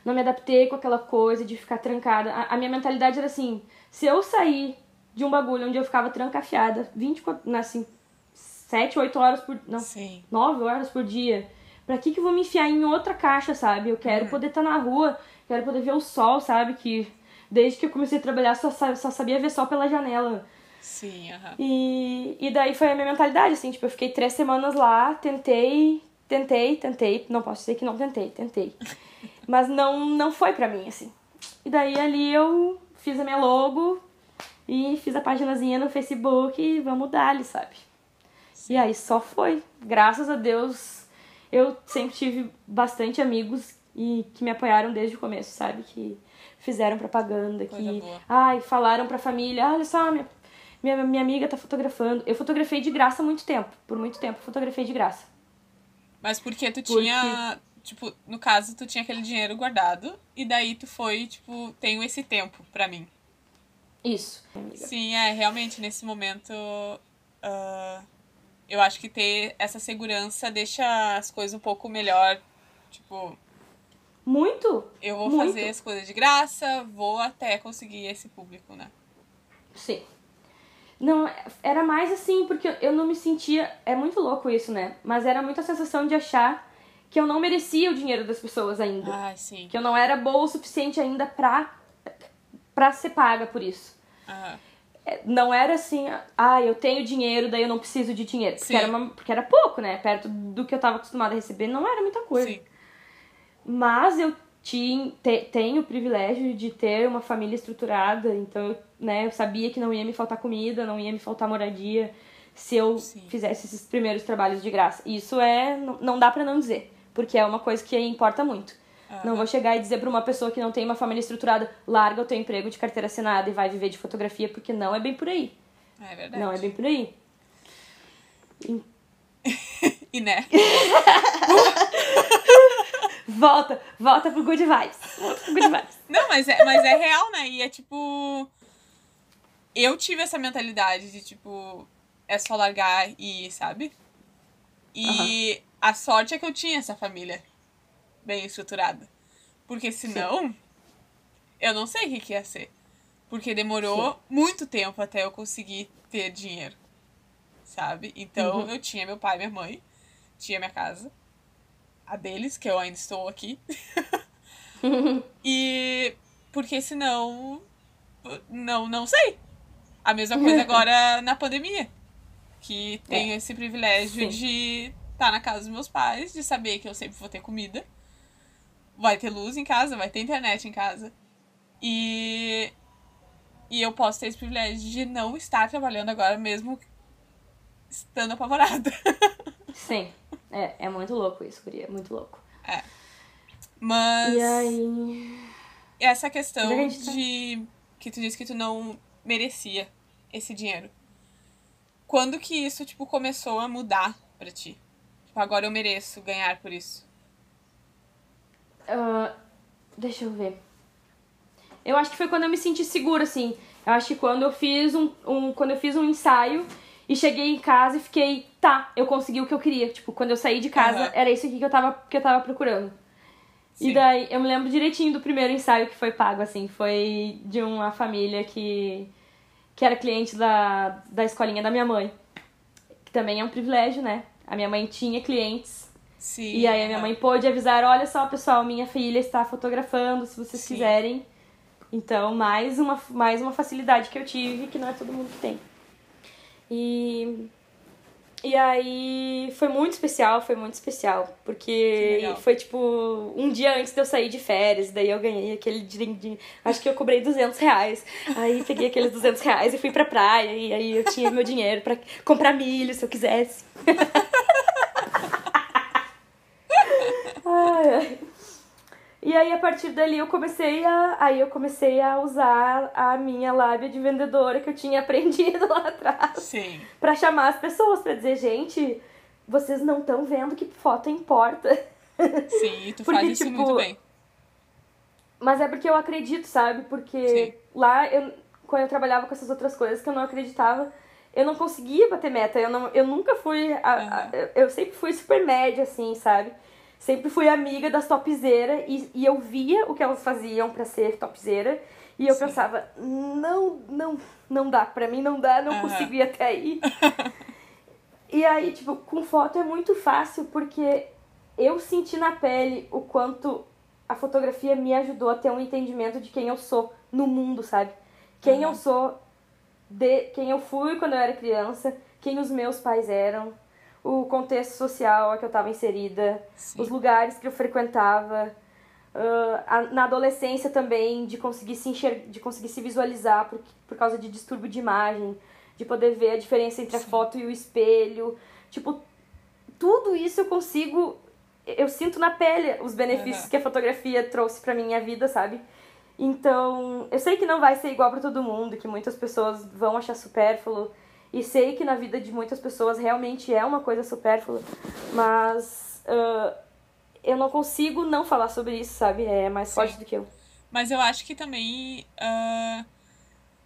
B: não me adaptei com aquela coisa de ficar trancada. A, a minha mentalidade era assim, se eu sair de um bagulho onde eu ficava trancafiada 24, assim, 7, 8 horas por, não,
C: Sim.
B: 9 horas por dia. Pra que que eu vou me enfiar em outra caixa, sabe? Eu quero poder estar na rua, quero poder ver o sol, sabe? Que desde que eu comecei a trabalhar só, só sabia ver sol pela janela.
C: Sim, aham.
B: E, e daí foi a minha mentalidade, assim, tipo, eu fiquei três semanas lá, tentei, tentei, tentei, não posso dizer que não tentei, tentei. Mas não, não foi pra mim, assim. E daí ali eu fiz a minha logo e fiz a paginazinha no Facebook e vamos dar-lhe, sabe? E aí só foi. Graças a Deus, eu sempre tive bastante amigos e que me apoiaram desde o começo, sabe? Que fizeram propaganda,
C: Coisa
B: que
C: boa.
B: ai, falaram pra família, olha só, minha, minha, minha amiga tá fotografando. Eu fotografei de graça há muito tempo. Por muito tempo fotografei de graça.
C: Mas porque tu
B: Porque-
C: tinha. Tipo, no caso, tu tinha aquele dinheiro guardado. E daí tu foi, tipo, tenho esse tempo pra mim.
B: Isso. amiga.
C: Sim, é, realmente, nesse momento. ah, eu acho que ter essa segurança deixa as coisas um pouco melhor. Tipo,
B: Muito?
C: eu vou
B: Muito.
C: fazer as coisas de graça, vou até conseguir esse público, né?
B: Sim. Não, era mais assim, porque eu não me sentia. É muito louco isso, né? Mas era muito a sensação de achar que eu não merecia o dinheiro das pessoas ainda.
C: Ai, sim.
B: Que eu não era boa o suficiente ainda pra pra ser paga por isso. É, Não era assim, ah, eu tenho dinheiro, daí eu não preciso de dinheiro. Porque era, uma- porque era pouco, né? Perto do que eu tava acostumada a receber, não era muita coisa.
A: Sim.
B: Mas eu tinha, te- tenho o privilégio de ter uma família estruturada, então eu, né, eu sabia que não ia me faltar comida, não ia me faltar moradia se eu
A: Sim.
B: fizesse esses primeiros trabalhos de graça. Isso é, não, não dá pra não dizer, porque é uma coisa que importa muito. Não vou chegar e dizer pra uma pessoa que não tem uma família estruturada, larga o teu emprego de carteira assinada e vai viver de fotografia, porque não é bem por aí.
A: É verdade.
B: Não é bem por aí.
A: E né?
B: Volta, volta pro good vibes. Volta pro good vibes.
A: Não, mas é, mas é real, né? E é tipo. Eu tive essa mentalidade de, tipo, é só largar e sabe? E a sorte é que eu tinha essa família bem estruturada. Porque senão, eu não sei o que, que ia ser. Porque demorou muito tempo até eu conseguir ter dinheiro. Sabe? Então
B: Uhum.
A: eu tinha meu pai e minha mãe, tinha minha casa, a deles, que eu ainda estou aqui. E porque senão não, não sei. A mesma coisa agora na pandemia. Que tenho esse privilégio
B: Sim.
A: de estar na casa dos meus pais, de saber que eu sempre vou ter comida. Vai ter luz em casa, vai ter internet em casa. E e eu posso ter esse privilégio de não estar trabalhando agora mesmo estando apavorada.
B: Sim. É, é muito louco isso, Guria. É muito louco.
A: Mas
B: E aí.
A: essa questão
B: é tá?
A: de que tu disse que tu não merecia esse dinheiro. Quando que isso, tipo, começou a mudar pra ti? Tipo, agora eu mereço ganhar por isso.
B: ah, deixa eu ver. Eu acho que foi quando eu me senti segura, assim. Eu acho que quando eu fiz um, um, quando eu fiz um ensaio e cheguei em casa e fiquei, tá, eu consegui o que eu queria. Tipo, quando eu saí de casa,
A: Aham.
B: era isso aqui que eu tava, que eu tava procurando.
A: Sim.
B: E daí, eu me lembro direitinho do primeiro ensaio que foi pago, assim. Foi de uma família que, que era cliente da, da escolinha da minha mãe. Que também é um privilégio, né? A minha mãe tinha clientes.
A: Sim.
B: E aí a minha mãe pôde avisar, olha só, pessoal, minha filha está fotografando, se vocês
A: Sim.
B: quiserem. Então, mais uma, mais uma facilidade que eu tive, que não é todo mundo que tem. E, e aí foi muito especial, foi muito especial.
A: Que
B: Porque foi tipo um dia antes de eu sair de férias, daí eu ganhei aquele din Acho que eu cobrei 200 reais. Aí peguei aqueles 200 reais e fui pra praia. E aí eu tinha meu dinheiro pra comprar milho se eu quisesse. Ai, ai. E aí a partir dali eu comecei a aí eu comecei a usar a minha lábia de vendedora que eu tinha aprendido lá atrás
A: Sim.
B: Pra chamar as pessoas pra dizer, gente, vocês não estão vendo que foto importa.
A: Sim, tu
B: Porque,
A: faz isso
B: tipo,
A: muito bem.
B: Mas é porque eu acredito, sabe? Porque
A: Sim.
B: lá eu quando eu trabalhava com essas outras coisas que eu não acreditava, eu não conseguia bater meta. Eu, não, eu nunca fui. a- a-
A: Aham.
B: eu, eu sempre fui super média, assim, sabe? Sempre fui amiga das topzeiras e, e eu via o que elas faziam pra ser topzeira. E eu
A: Sim.
B: pensava, não, não, não dá, pra mim não dá, não
A: Aham.
B: consigo ir até aí. e aí, tipo, com foto é muito fácil porque eu senti na pele o quanto a fotografia me ajudou a ter um entendimento de quem eu sou no mundo, sabe? Quem eu
A: Uhum.
B: sou, de quem eu fui quando eu era criança, quem os meus pais eram, o contexto social a que eu estava inserida,
A: Sim.
B: os lugares que eu frequentava, ah, a- na adolescência também de conseguir se enxer de conseguir se visualizar por, por causa de distúrbio de imagem, de poder ver a diferença entre a
A: Sim.
B: foto e o espelho, tipo tudo isso eu consigo eu sinto na pele os benefícios
A: Aham.
B: que a fotografia trouxe pra minha vida, sabe? Então, eu sei que não vai ser igual pra todo mundo, que muitas pessoas vão achar supérfluo, e sei que na vida de muitas pessoas realmente é uma coisa supérflua, mas ah, eu não consigo não falar sobre isso, sabe? É mais
A: Sim.
B: forte do que eu.
A: Mas eu acho que também ah,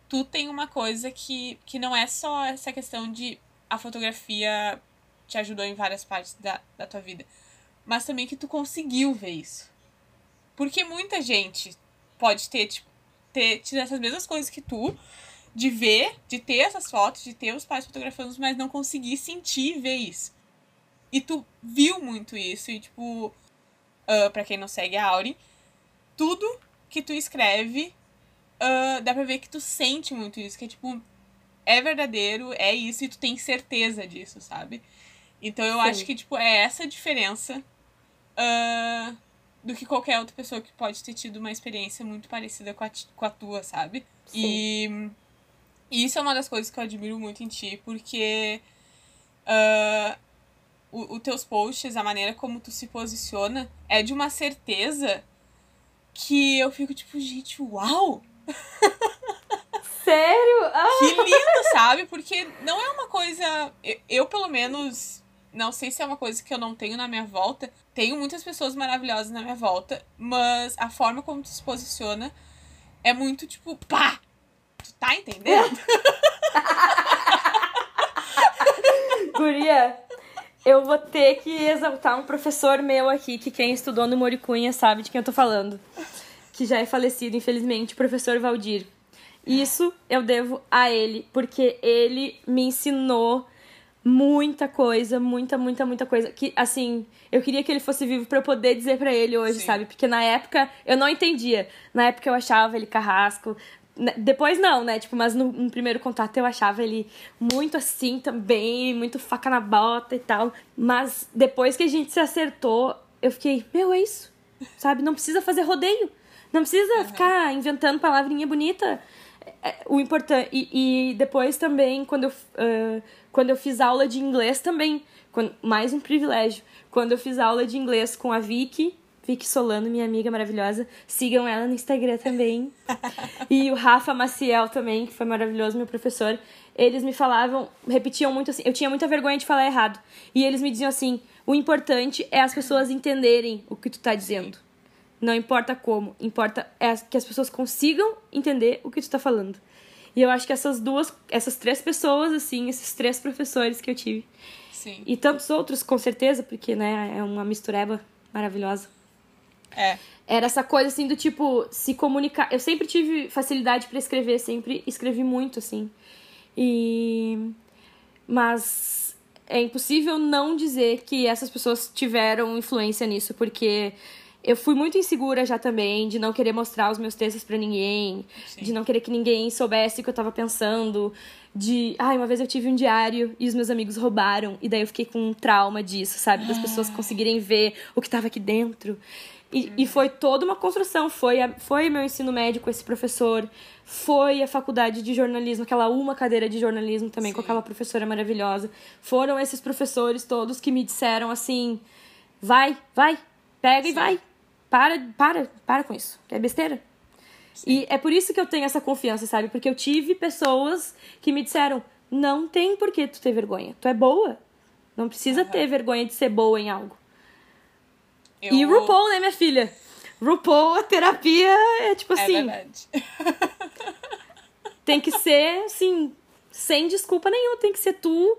A: tu tem uma coisa que, que não é só essa questão de a fotografia te ajudou em várias partes da, da tua vida, mas também que tu conseguiu ver isso. Porque muita gente pode ter, tipo, ter tido essas mesmas coisas que tu, de ver, de ter essas fotos, de ter os pais fotografando, mas não conseguir sentir e ver isso. E tu viu muito isso, e tipo, ah, pra quem não segue a Auri, tudo que tu escreve ah, dá pra ver que tu sente muito isso, que é tipo, é verdadeiro, é isso, e tu tem certeza disso, sabe? Então eu
B: Sim.
A: acho que, tipo, é essa diferença ah, do que qualquer outra pessoa que pode ter tido uma experiência muito parecida com a, com a tua, sabe? E, e isso é uma das coisas que eu admiro muito em ti, porque ah, o- os teus posts, a maneira como tu se posiciona, é de uma certeza que eu fico tipo, gente, uau!
B: Sério? Ah,
A: Que lindo, sabe? Porque não é uma coisa. Eu, eu, pelo menos, não sei se é uma coisa que eu não tenho na minha volta. Tenho muitas pessoas maravilhosas na minha volta, mas a forma como tu se posiciona é muito tipo, pá! Tá entendendo?
B: Guria, eu vou ter que exaltar um professor meu aqui, que quem estudou no Moricunha sabe de quem eu tô falando. Que já é falecido, infelizmente, o professor Valdir. Isso eu devo a ele, porque ele me ensinou muita coisa, muita, muita, muita coisa. Que, assim, eu queria que ele fosse vivo pra eu poder dizer pra ele hoje,
A: Sim.
B: sabe? Porque na época eu não entendia. Na época eu achava ele carrasco. Né, Depois não, né? Tipo, mas no, no primeiro contato eu achava ele muito assim também, muito faca na bota e tal. Mas depois que a gente se acertou, eu fiquei, meu, é isso. Sabe? Não precisa fazer rodeio. Não precisa ficar inventando palavrinha bonita. É, O importante. E, e depois também, quando eu, ah, quando eu fiz aula de inglês também. quando- mais um privilégio. Quando eu fiz aula de inglês com a Vicky, Vicky Solano, minha amiga maravilhosa. Sigam ela no Instagram também. e o Rafa Maciel também, que foi maravilhoso, meu professor. Eles me falavam, repetiam muito assim. Eu tinha muita vergonha de falar errado. E eles me diziam assim: o importante é as pessoas entenderem o que tu tá dizendo. Não importa como, importa é que as pessoas consigam entender o que tu tá falando. E eu acho que essas duas, essas três pessoas, assim, esses três professores que eu tive,
A: Sim.
B: e tantos outros, com certeza, porque, né, é uma mistureba maravilhosa.
A: É.
B: Era essa coisa, assim, do tipo, se comunicar. Eu sempre tive facilidade pra escrever, sempre escrevi muito, assim. E. Mas é impossível não dizer que essas pessoas tiveram influência nisso, porque eu fui muito insegura já também, de não querer mostrar os meus textos pra ninguém,
A: Sim.
B: de não querer que ninguém soubesse o que eu tava pensando, de, ai, uma vez eu tive um diário e os meus amigos roubaram, e daí eu fiquei com um trauma disso, sabe, das pessoas conseguirem ver o que tava aqui dentro. E, e foi toda uma construção, foi, a, foi meu ensino médio com esse professor, foi a faculdade de jornalismo, aquela uma cadeira de jornalismo também, com
A: Sim.
B: aquela professora maravilhosa. Foram esses professores todos que me disseram assim: vai, vai, pega e
A: Sim.
B: vai. Para, para, para com isso. É besteira. E é por isso que eu tenho essa confiança, sabe? Porque eu tive pessoas que me disseram: não tem por que tu ter vergonha. Tu é boa. Não precisa ter vergonha de ser boa em algo.
A: Eu...
B: E RuPaul, né, minha filha? RuPaul, a terapia é tipo
A: É
B: assim,
A: verdade.
B: tem que ser assim, sem desculpa nenhuma, tem que ser tu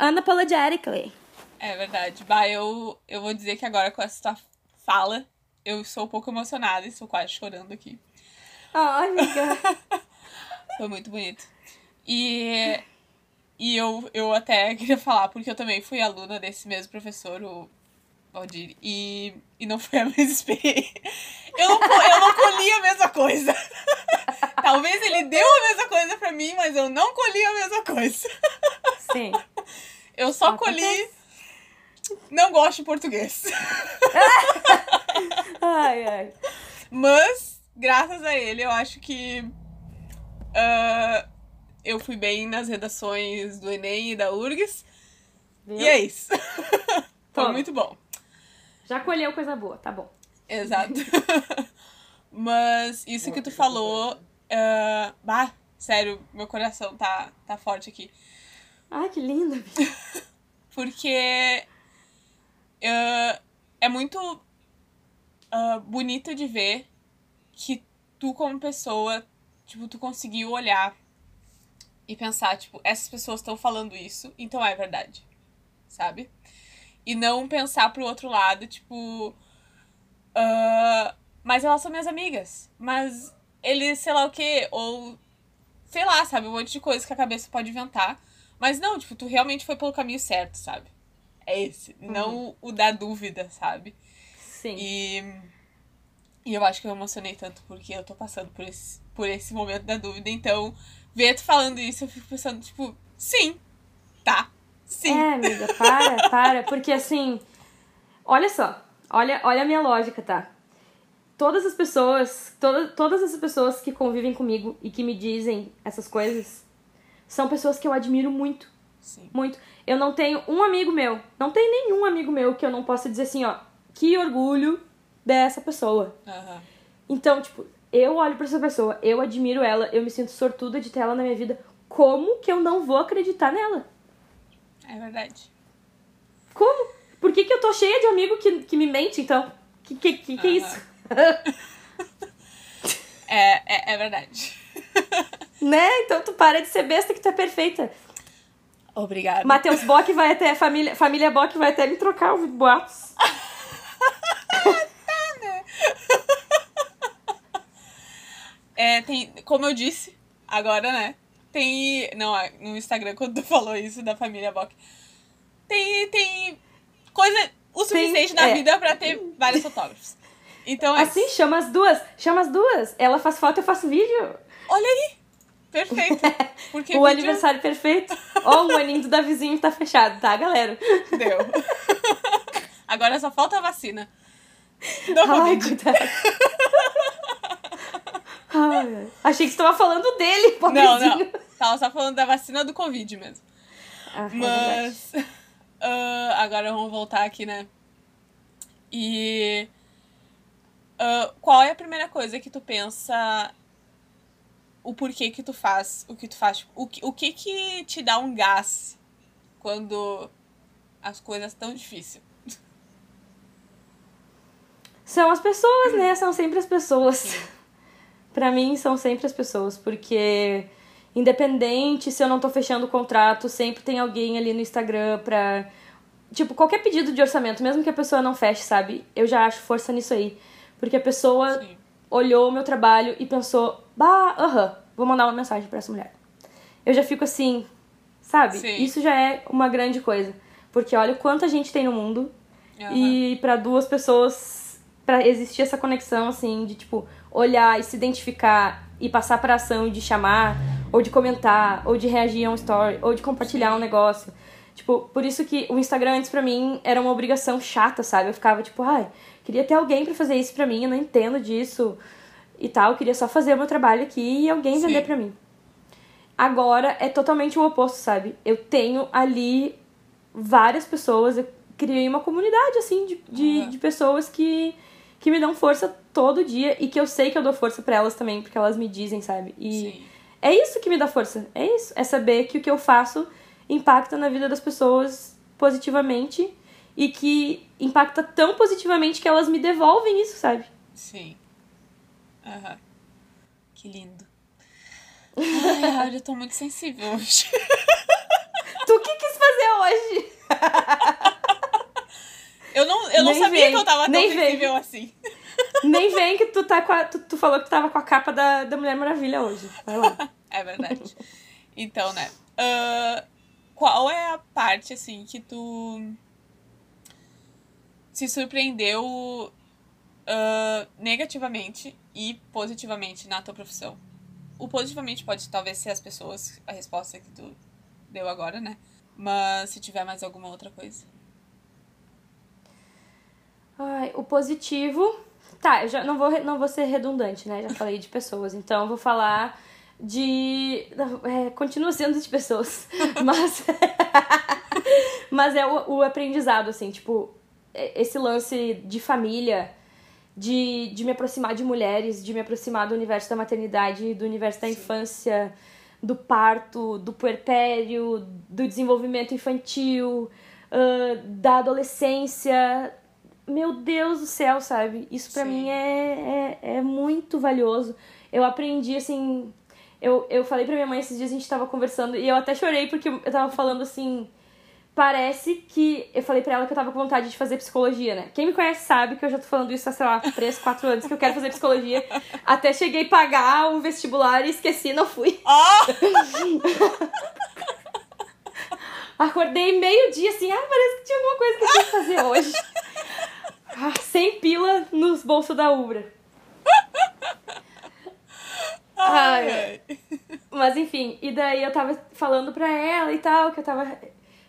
B: unapologetically.
A: É verdade. Bah, eu, eu vou dizer que agora com essa tua fala, eu sou um pouco emocionada e estou quase chorando aqui.
B: Ai, amiga.
A: Foi muito bonito. E, e eu, eu até queria falar, porque eu também fui aluna desse mesmo professor, o Valdir, e, e não foi a mesma experiência. Eu não, eu não colhi a mesma coisa. Talvez ele deu a mesma coisa pra mim, mas eu não colhi a mesma coisa.
B: Sim.
A: Eu só
B: Acontece.
A: colhi. Não gosto de português.
B: Ai, ai.
A: Mas, graças a ele, eu acho que ah, eu fui bem nas redações do Enem e da URGS.
B: Viu?
A: E é isso. Foi muito bom.
B: Já colheu coisa boa, tá bom.
A: Exato. Mas isso que tu falou. ah, bah, sério, meu coração tá, tá forte aqui.
B: Ai, que linda.
A: Porque ah, é muito ah, bonito de ver que tu, como pessoa, tipo, tu conseguiu olhar e pensar, tipo, essas pessoas estão falando isso, então é verdade. Sabe? E não pensar pro outro lado, tipo. ah, mas elas são minhas amigas. Mas eles, sei lá o quê, ou. Sei lá, sabe? Um monte de coisa que a cabeça pode inventar. Mas não, tipo, tu realmente foi pelo caminho certo, sabe? É esse. Não o da dúvida, sabe?
B: Sim.
A: E, e eu acho que eu emocionei tanto porque eu tô passando por esse, por esse momento da dúvida. Então, ver tu falando isso, eu fico pensando, tipo, sim, tá, sim.
B: É, amiga, para, para. Porque assim, olha só, olha, olha a minha lógica, tá? Todas as pessoas, toda, todas as pessoas que convivem comigo e que me dizem essas coisas são pessoas que eu admiro muito.
A: Sim.
B: Muito. Eu não tenho um amigo meu, não tem nenhum amigo meu que eu não possa dizer assim, ó, que orgulho dessa pessoa.
A: Aham.
B: Então, tipo, eu olho pra essa pessoa, eu admiro ela, eu me sinto sortuda de ter ela na minha vida. Como que eu não vou acreditar nela?
A: É verdade.
B: Como? Por que, que eu tô cheia de amigo que, que me mente, então? Que que, que, que é isso?
A: É, é, é verdade.
B: né? Então tu para de ser besta que tu é perfeita.
A: Obrigada.
B: Matheus Bock vai até, família, família Bock vai até me trocar, ouvi boatos.
A: É, tem, como eu disse, agora, né? Tem. Não, no Instagram, quando tu falou isso da família Bock. Tem, tem coisa o suficiente na
B: é.
A: vida pra ter vários fotógrafos. Então, é
B: Assim, chama as duas, chama as duas. Ela faz foto, eu faço vídeo.
A: olha aí! Perfeito. Porque
B: o
A: vídeo
B: aniversário perfeito. Ó, o aninho do da vizinho tá fechado, tá, galera?
A: deu. Agora só falta a vacina. Do
B: Ai, cuidado. Ai, achei que você tava falando dele,
A: Não,
B: pobrezinho.
A: não. Tava só falando da vacina do Covid mesmo.
B: Ah, é.
A: Mas. ah, agora vamos voltar aqui, né? E. ah, qual é a primeira coisa que tu pensa. O porquê que tu faz o que tu faz? O que, o que que te dá um gás quando as coisas estão difíceis?
B: São as pessoas, né? São sempre as pessoas. Pra mim, são sempre as pessoas, porque independente se eu não tô fechando o contrato, sempre tem alguém ali no Instagram pra. Tipo, qualquer pedido de orçamento, mesmo que a pessoa não feche, sabe? Eu já acho força nisso aí. Porque a pessoa
A: Sim.
B: olhou o meu trabalho e pensou, bah, aham, vou mandar uma mensagem pra essa mulher. Eu já fico assim, sabe?
A: Sim.
B: Isso já é uma grande coisa. Porque olha o quanto a gente tem no mundo
A: Aham.
B: e pra duas pessoas, pra existir essa conexão, assim, de tipo, olhar e se identificar e passar pra ação de chamar, ou de comentar, ou de reagir a um story, ou de compartilhar um negócio. Tipo, por isso que o Instagram antes pra mim era uma obrigação chata, sabe? Eu ficava tipo, ai, queria ter alguém pra fazer isso pra mim, eu não entendo disso e tal, eu queria só fazer o meu trabalho aqui e alguém
A: Sim.
B: vender pra mim. Agora é totalmente o oposto, sabe? Eu tenho ali várias pessoas, eu criei uma comunidade, assim, de, de,
A: Uhum.
B: de pessoas que, que me dão força todo dia e que eu sei que eu dou força pra elas também, porque elas me dizem, sabe? E
A: Sim.
B: é isso que me dá força, é isso. É saber que o que eu faço impacta na vida das pessoas positivamente e que impacta tão positivamente que elas me devolvem isso, sabe?
A: Sim. Aham. Que lindo. Ai, eu tô muito sensível hoje.
B: Tu que quis fazer hoje?
A: Eu não, eu não
B: Nem
A: sabia que eu tava tão
B: nem
A: sensível assim.
B: Nem vem que tu tá com a, tu, tu falou que tu tava com a capa da, da Mulher Maravilha hoje. Vai lá.
A: É verdade. Então, né? ah, qual é a parte, assim, que tu se surpreendeu ah, negativamente e positivamente na tua profissão? O positivamente pode talvez ser as pessoas, a resposta que tu deu agora, né? Mas se tiver mais alguma outra coisa.
B: Ai, o positivo. Tá, eu já não vou, não vou ser redundante, né? Já falei de pessoas, então eu vou falar de. É, continua sendo de pessoas. Mas. mas é o, o aprendizado, assim, tipo, é- esse lance de família, de, de me aproximar de mulheres, de me aproximar do universo da maternidade, do universo da
A: Sim.
B: infância, do parto, do puerpério, do desenvolvimento infantil, ah, da adolescência. Meu Deus do céu, sabe? Isso pra
A: Sim.
B: mim é, é, é muito valioso. Eu aprendi, assim. Eu, eu falei pra minha mãe esses dias, a gente tava conversando, e eu até chorei porque eu tava falando assim. Parece que. Eu falei pra ela que eu tava com vontade de fazer psicologia, né? Quem me conhece sabe que eu já tô falando isso há, sei lá, 3, 4 anos que eu quero fazer psicologia. Até cheguei a pagar o vestibular e esqueci, não fui.
A: Oh!
B: Acordei meio-dia assim, ah, parece que tinha alguma coisa que eu tinha que fazer hoje. Ah, 100 pila nos bolsos da Ubra. Ai, ai. Mas enfim, e daí eu tava falando pra ela e tal, que eu tava.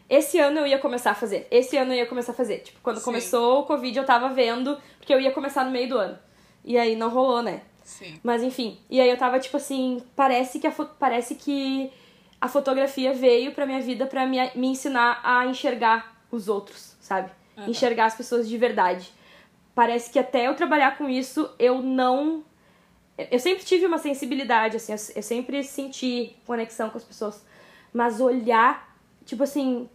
B: Esse ano eu ia começar a fazer. Esse ano eu ia começar a fazer. Tipo, quando
A: Sim.
B: começou o Covid, eu tava vendo, porque eu ia começar no meio do ano. E aí não rolou, né?
A: Sim.
B: Mas enfim, e aí eu tava tipo assim, parece que a, parece que a fotografia veio pra minha vida pra me, me ensinar a enxergar os outros, sabe?
A: Aham.
B: Enxergar as pessoas de verdade. Parece que até eu trabalhar com isso, eu não eu sempre tive uma sensibilidade assim, eu, sempre senti conexão com as pessoas, mas olhar, tipo assim,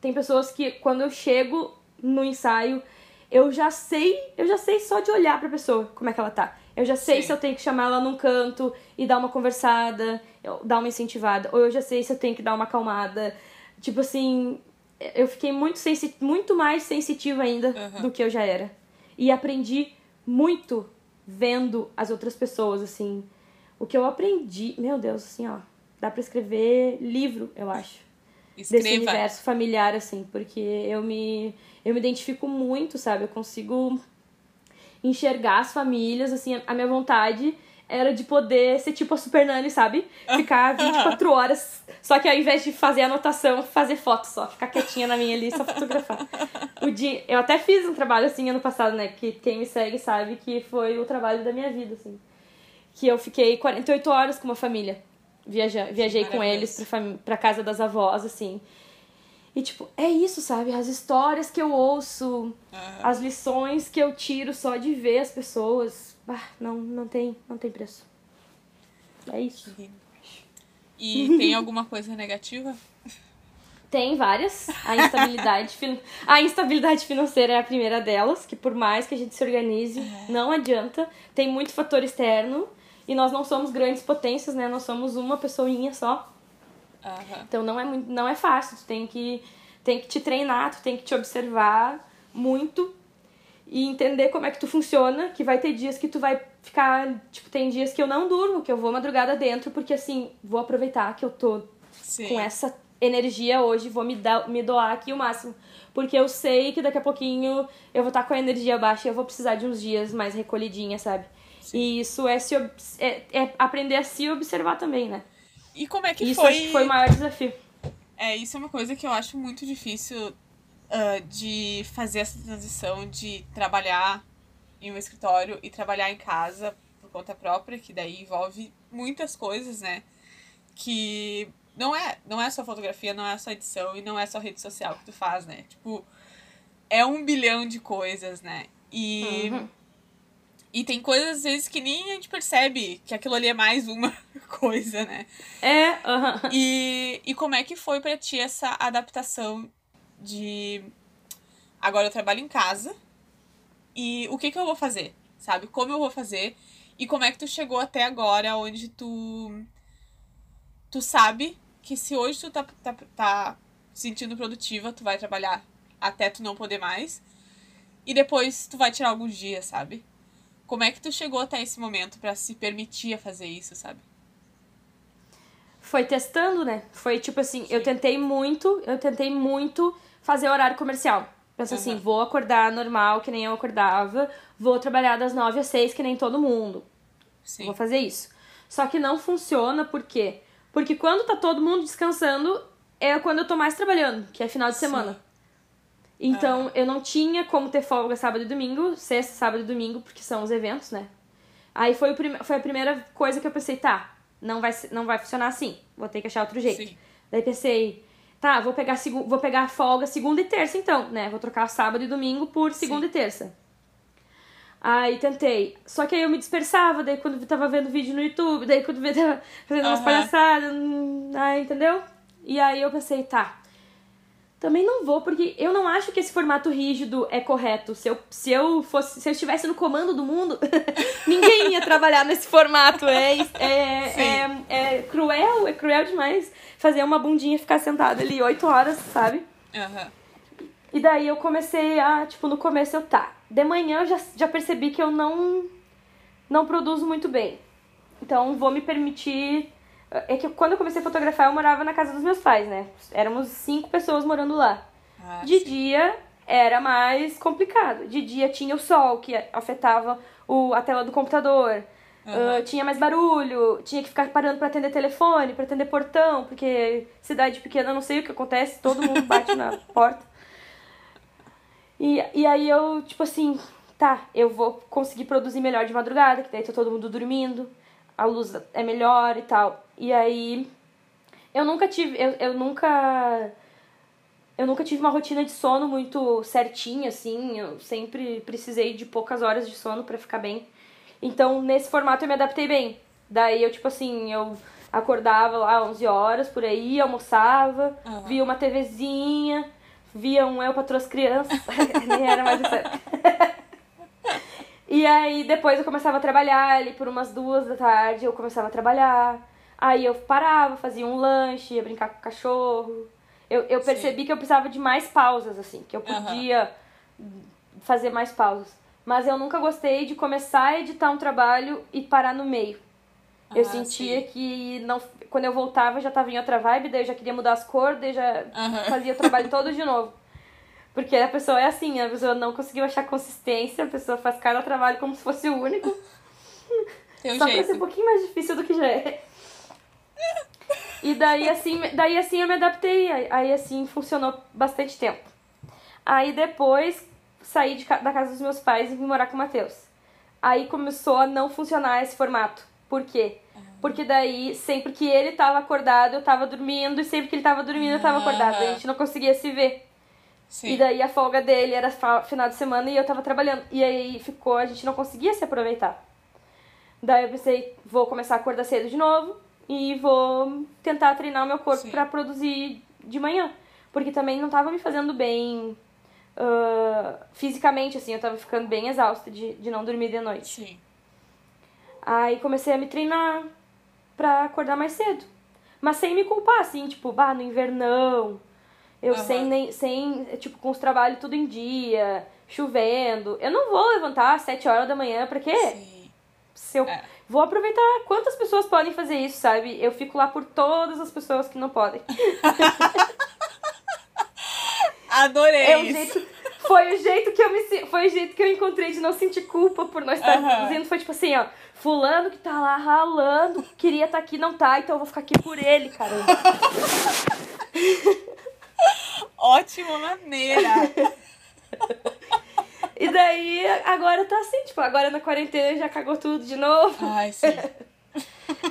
B: tem pessoas que quando eu chego no ensaio, eu já sei, eu já sei só de olhar pra pessoa como é que ela tá. Eu já sei
A: Sim.
B: se eu tenho que chamar ela num canto e dar uma conversada, dar uma incentivada, ou eu já sei se eu tenho que dar uma acalmada. Tipo assim, eu fiquei muito, sensi muito mais sensitiva ainda
A: Aham.
B: do que eu já era. E aprendi muito vendo as outras pessoas, assim. O que eu aprendi, meu Deus, assim, ó, dá pra escrever livro, eu acho desse
A: Escreva.
B: universo familiar, assim, porque eu me, eu me identifico muito, sabe? Eu consigo enxergar as famílias, assim, a minha vontade era de poder ser tipo a Super Nani, sabe? Ficar 24 horas, só que ao invés de fazer anotação, fazer foto só, ficar quietinha na minha ali, só fotografar. O dia, eu até fiz um trabalho assim ano passado, né? Que quem me segue sabe que foi o trabalho da minha vida, assim. Que eu fiquei 48 horas com uma família. Viaja, viajei com
A: maravilhoso.
B: eles pra, pra casa das avós, assim. E, tipo, é isso, sabe? As histórias que eu ouço,
A: Aham.
B: as lições que eu tiro só de ver as pessoas. Ah, não, não tem, não tem preço. É isso.
A: E tem alguma coisa negativa?
B: Tem várias. A instabilidade, a instabilidade financeira é a primeira delas, que por mais que a gente se organize, não adianta. Tem muito fator externo. E nós não somos grandes potências, né? Nós somos uma pessoinha só.
A: Aham.
B: Então não é, muito, não é fácil, tu tem que, tem que te treinar, tu tem que te observar muito e entender como é que tu funciona, que vai ter dias que tu vai ficar, tipo, tem dias que eu não durmo, que eu vou madrugada dentro, porque assim, vou aproveitar que eu tô
A: Sim.
B: com essa energia hoje, vou me, dar, me doar aqui o máximo. Porque eu sei que daqui a pouquinho eu vou estar com a energia baixa e eu vou precisar de uns dias mais recolhidinha, sabe? E isso é, se, é, é aprender a se observar também, né?
A: E como é que
B: Isso
A: foi?
B: acho que foi o maior desafio.
A: É, isso é uma coisa que eu acho muito difícil ah, de fazer essa transição de trabalhar em um escritório e trabalhar em casa por conta própria, que daí envolve muitas coisas, né? Que não é, não é só fotografia, não é só edição e não é só rede social que tu faz, né? Tipo, é um bilhão de coisas, né? E,
B: Uhum.
A: E tem coisas, às vezes, que nem a gente percebe que aquilo ali é mais uma coisa, né?
B: É.
A: E, e como é que foi pra ti essa adaptação de agora eu trabalho em casa e o que que eu vou fazer, sabe? Como eu vou fazer e como é que tu chegou até agora onde tu tu sabe que se hoje tu tá, tá, tá se sentindo produtiva, tu vai trabalhar até tu não poder mais e depois tu vai tirar alguns dias, sabe? Como é que tu chegou até esse momento pra se permitir a fazer isso, sabe?
B: Foi testando, né? Foi tipo assim, eu tentei muito, eu tentei muito fazer horário comercial. Pensa assim,
A: Uhum.
B: vou acordar normal, que nem eu acordava, vou trabalhar das nove às seis, que nem todo mundo.
A: Sim.
B: Vou fazer isso. Só que não funciona, por quê? Porque quando tá todo mundo descansando, é quando eu tô mais trabalhando, que é final de
A: Sim.
B: semana. Então, eu não tinha como ter folga sábado e domingo, sexta, sábado e domingo, porque são os eventos, né? Aí foi, o prime- foi a primeira coisa que eu pensei, tá, não vai, não vai funcionar assim, vou ter que achar outro jeito.
A: Sim.
B: Daí pensei, tá, vou pegar, vou pegar folga segunda e terça então, né? Vou trocar sábado e domingo por segunda
A: Sim.
B: e terça. Aí tentei. Só que aí eu me dispersava, daí quando eu tava vendo vídeo no YouTube, daí quando eu tava fazendo umas
A: Aham.
B: palhaçadas, hum, aí, entendeu? E aí eu pensei, tá. Também não vou, porque eu não acho que esse formato rígido é correto. Se eu, se eu fosse, se eu estivesse no comando do mundo, ninguém ia trabalhar nesse formato. É, é,
A: Sim.
B: é, é cruel, é cruel demais fazer uma bundinha ficar sentada ali oito horas, sabe?
A: Aham.
B: E daí eu comecei a, tipo, no começo eu, tá. De manhã eu já, já percebi que eu não, não produzo muito bem. Então vou me permitir. É que quando eu comecei a fotografar, eu morava na casa dos meus pais, né? Éramos cinco pessoas morando lá.
A: Ah,
B: De
A: sim.
B: dia era mais complicado. De dia tinha o sol que afetava o, a tela do computador. Ah, tinha mais barulho, tinha que ficar parando pra atender telefone, pra atender portão, porque cidade pequena, não sei o que acontece, todo mundo bate na porta. E, e aí eu, tipo assim, tá, eu vou conseguir produzir melhor de madrugada, que daí tá todo mundo dormindo, a luz é melhor e tal. E aí eu nunca tive, eu, eu nunca eu nunca tive uma rotina de sono muito certinha assim, eu sempre precisei de poucas horas de sono pra ficar bem. Então, nesse formato eu me adaptei bem. Daí eu tipo assim, eu acordava lá 11 horas por aí, almoçava,
C: Aham.
B: via uma TVzinha, via um Eu Patroa as Crianças, nem era mais isso. E aí depois eu começava a trabalhar ali por umas duas da tarde, eu começava a trabalhar. Aí eu parava, fazia um lanche, ia brincar com o cachorro. Eu, eu
C: Sim.
B: percebi que eu precisava de mais pausas, assim, que eu podia fazer mais pausas. Mas eu nunca gostei de começar a editar um trabalho e parar no meio. Eu
C: Ah,
B: sentia
C: sim.
B: que não, quando eu voltava já tava em outra vibe, daí eu já queria mudar as cores, daí já
C: Aham.
B: fazia o trabalho todo de novo. Porque a pessoa é assim, a pessoa não conseguiu achar consistência, a pessoa faz cada trabalho como se fosse o único,
C: Tem um
B: só pra ser um
C: jeito.
B: pouquinho mais difícil do que já é. E daí assim, daí assim eu me adaptei, aí, assim funcionou bastante tempo. Aí depois saí de da casa dos meus pais e vim morar com o Matheus. Aí começou a não funcionar esse formato. Por quê? Porque daí, sempre que ele tava acordado, eu tava dormindo, e sempre que ele tava dormindo, eu tava acordada. A gente não conseguia se ver.
C: Sim.
B: E daí a folga dele era final de semana e eu tava trabalhando. E aí ficou, a gente não conseguia se aproveitar. Daí eu pensei, vou começar a acordar cedo de novo e vou tentar treinar o meu corpo pra produzir de manhã. Porque também não tava me fazendo bem ah, fisicamente, assim, eu tava ficando bem exausta de, de não dormir de noite.
C: Sim.
B: Aí comecei a me treinar pra acordar mais cedo. Mas sem me culpar, assim, tipo, bah, no invernão. Eu
C: Aham.
B: sem nem, sem, tipo, com os trabalhos tudo em dia, chovendo. Eu não vou levantar às 7 horas da manhã, pra quê?
C: Sim.
B: Se eu
C: É.
B: vou aproveitar quantas pessoas podem fazer isso, sabe? Eu fico lá por todas as pessoas que não podem.
C: Adorei
B: É
C: isso.
B: jeito, foi o jeito que eu me foi o jeito que eu encontrei de não sentir culpa por não estar
C: Aham.
B: produzindo. Foi tipo assim, ó, fulano que tá lá ralando, queria estar aqui, não tá, então eu vou ficar aqui por ele, caramba.
C: Ótima maneira.
B: E daí, agora tá assim, tipo, agora na quarentena já cagou tudo de novo.
C: Ai, sim.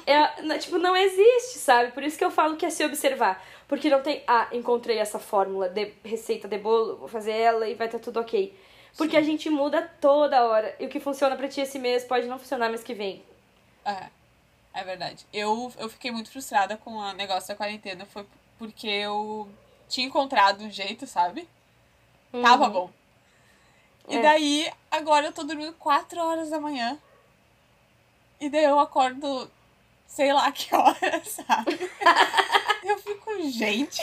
B: É, tipo, não existe, sabe? Por isso que eu falo que é se observar. Porque não tem, ah, encontrei essa fórmula de receita de bolo, vou fazer ela e vai estar tudo ok. Porque a gente muda toda hora. E o que funciona pra ti esse mês pode não funcionar mês que vem.
C: É, é verdade. Eu, eu fiquei muito frustrada com o negócio da quarentena. Foi porque eu tinha encontrado um jeito, sabe? Tava bom. E
B: É.
C: daí, agora eu tô dormindo 4 horas da manhã. E daí eu acordo, sei lá que hora, sabe? eu fico, gente.